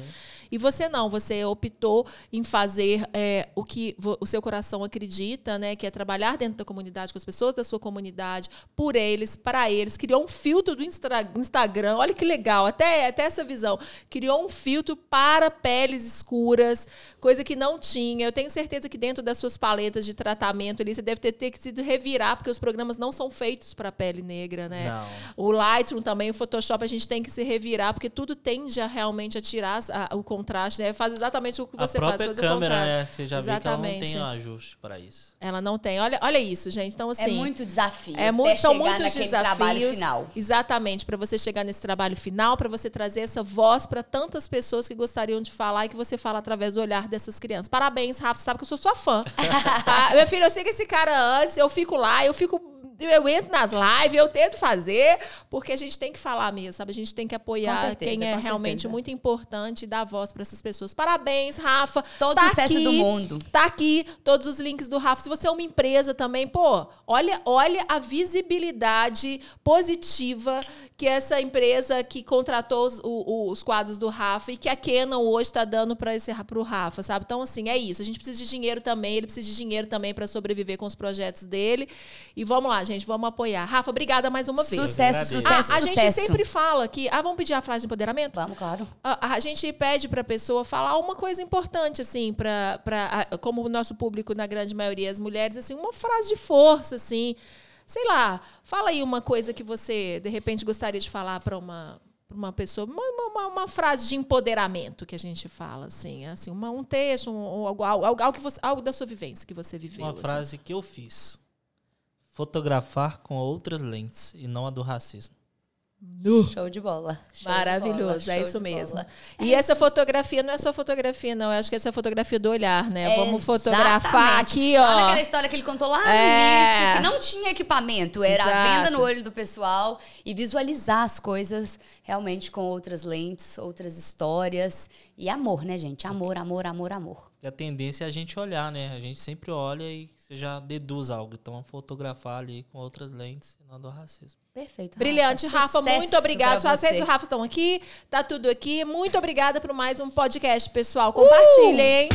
S2: E você não, você optou em fazer é, o que o seu coração acredita, né? Que é trabalhar dentro da comunidade, com as pessoas da sua comunidade, por eles, para eles. Criou um filtro do Instra- Instagram, olha que legal, até, até essa visão. Criou um filtro para peles escuras, coisa que não tinha. Eu tenho certeza que dentro das suas paletas de tratamento ali, você deve ter, ter que se revirar, porque os programas não são feitos para pele negra, né?
S3: Não.
S2: O Lightroom também, o Photoshop, a gente tem que se revirar, porque tudo tende a realmente a tirar a- o contraste, né? Faz exatamente o que
S3: A
S2: você faz.
S3: própria
S2: faz o
S3: câmera,
S2: contrário.
S3: né? Você já vê que ela não
S2: Exatamente.
S3: tem um ajuste para isso.
S2: Ela não tem. Olha, olha isso, gente. Então, assim.
S1: É muito desafio.
S2: É muito, são muitos
S1: trabalho
S2: desafios.
S1: final.
S2: Exatamente, para você chegar nesse trabalho final, para você trazer essa voz para tantas pessoas que gostariam de falar e que você fala através do olhar dessas crianças. Parabéns, Rafa, você sabe que eu sou sua fã. tá? Meu filho, eu sigo esse cara antes, eu fico lá, eu fico. Eu entro nas lives, eu tento fazer, porque a gente tem que falar mesmo, sabe? A gente tem que apoiar
S1: certeza,
S2: quem é realmente
S1: certeza.
S2: muito importante e dar voz para essas pessoas. Parabéns, Rafa.
S1: Todo
S2: Tá
S1: sucesso
S2: aqui.
S1: do mundo.
S2: Tá aqui todos os links do Rafa. Se você é uma empresa também, pô, olha, olha a visibilidade positiva que essa empresa que contratou os, o- os quadros do Rafa e que a Canon hoje está dando para esse pro Rafa, sabe? Então assim, é isso. A gente precisa de dinheiro também, ele precisa de dinheiro também para sobreviver com os projetos dele. E vamos lá, gente, vamos apoiar. Rafa, obrigada mais uma vez.
S1: Sucesso, sucesso,
S2: Ah, a gente sempre fala que, ah, vamos pedir a frase de empoderamento?
S1: Vamos, claro.
S2: A, a gente pede para a pessoa falar uma coisa importante, assim, para como o nosso público, na grande maioria, as mulheres, assim, uma frase de força, assim. Sei lá, fala aí uma coisa que você, de repente, gostaria de falar para uma, pra uma pessoa, uma, uma, uma frase de empoderamento que a gente fala, assim, assim uma, um texto, um, ou algo, algo, algo, que você, algo da sua vivência que você viveu.
S3: Uma
S2: assim.
S3: frase que eu fiz. Fotografar com outras lentes e não a do racismo.
S1: Show de bola. Show de
S2: Maravilhoso,
S1: bola,
S2: é isso
S1: de
S2: mesmo.
S1: bola.
S2: E essa fotografia não é só fotografia, não. Eu acho que essa é a fotografia do olhar, né? Vamos fotografar
S1: Exatamente.
S2: aqui, ó.
S1: Olha aquela história que ele contou lá no
S2: É.
S1: início, que não tinha equipamento, era a
S2: Exato.
S1: venda no olho do pessoal e visualizar as coisas realmente com outras lentes, outras histórias. E amor, né, gente? Amor, amor, amor, amor.
S3: E a tendência é a gente olhar, né? A gente sempre olha e você já deduz algo. Então, fotografar ali com outras lentes não do racismo.
S1: Perfeito.
S2: Brilhante, Rafa.
S1: Sucesso
S2: Muito obrigada. Suas redes do Rafa estão aqui. Tá tudo aqui. Muito obrigada por mais um podcast, pessoal. Compartilhem.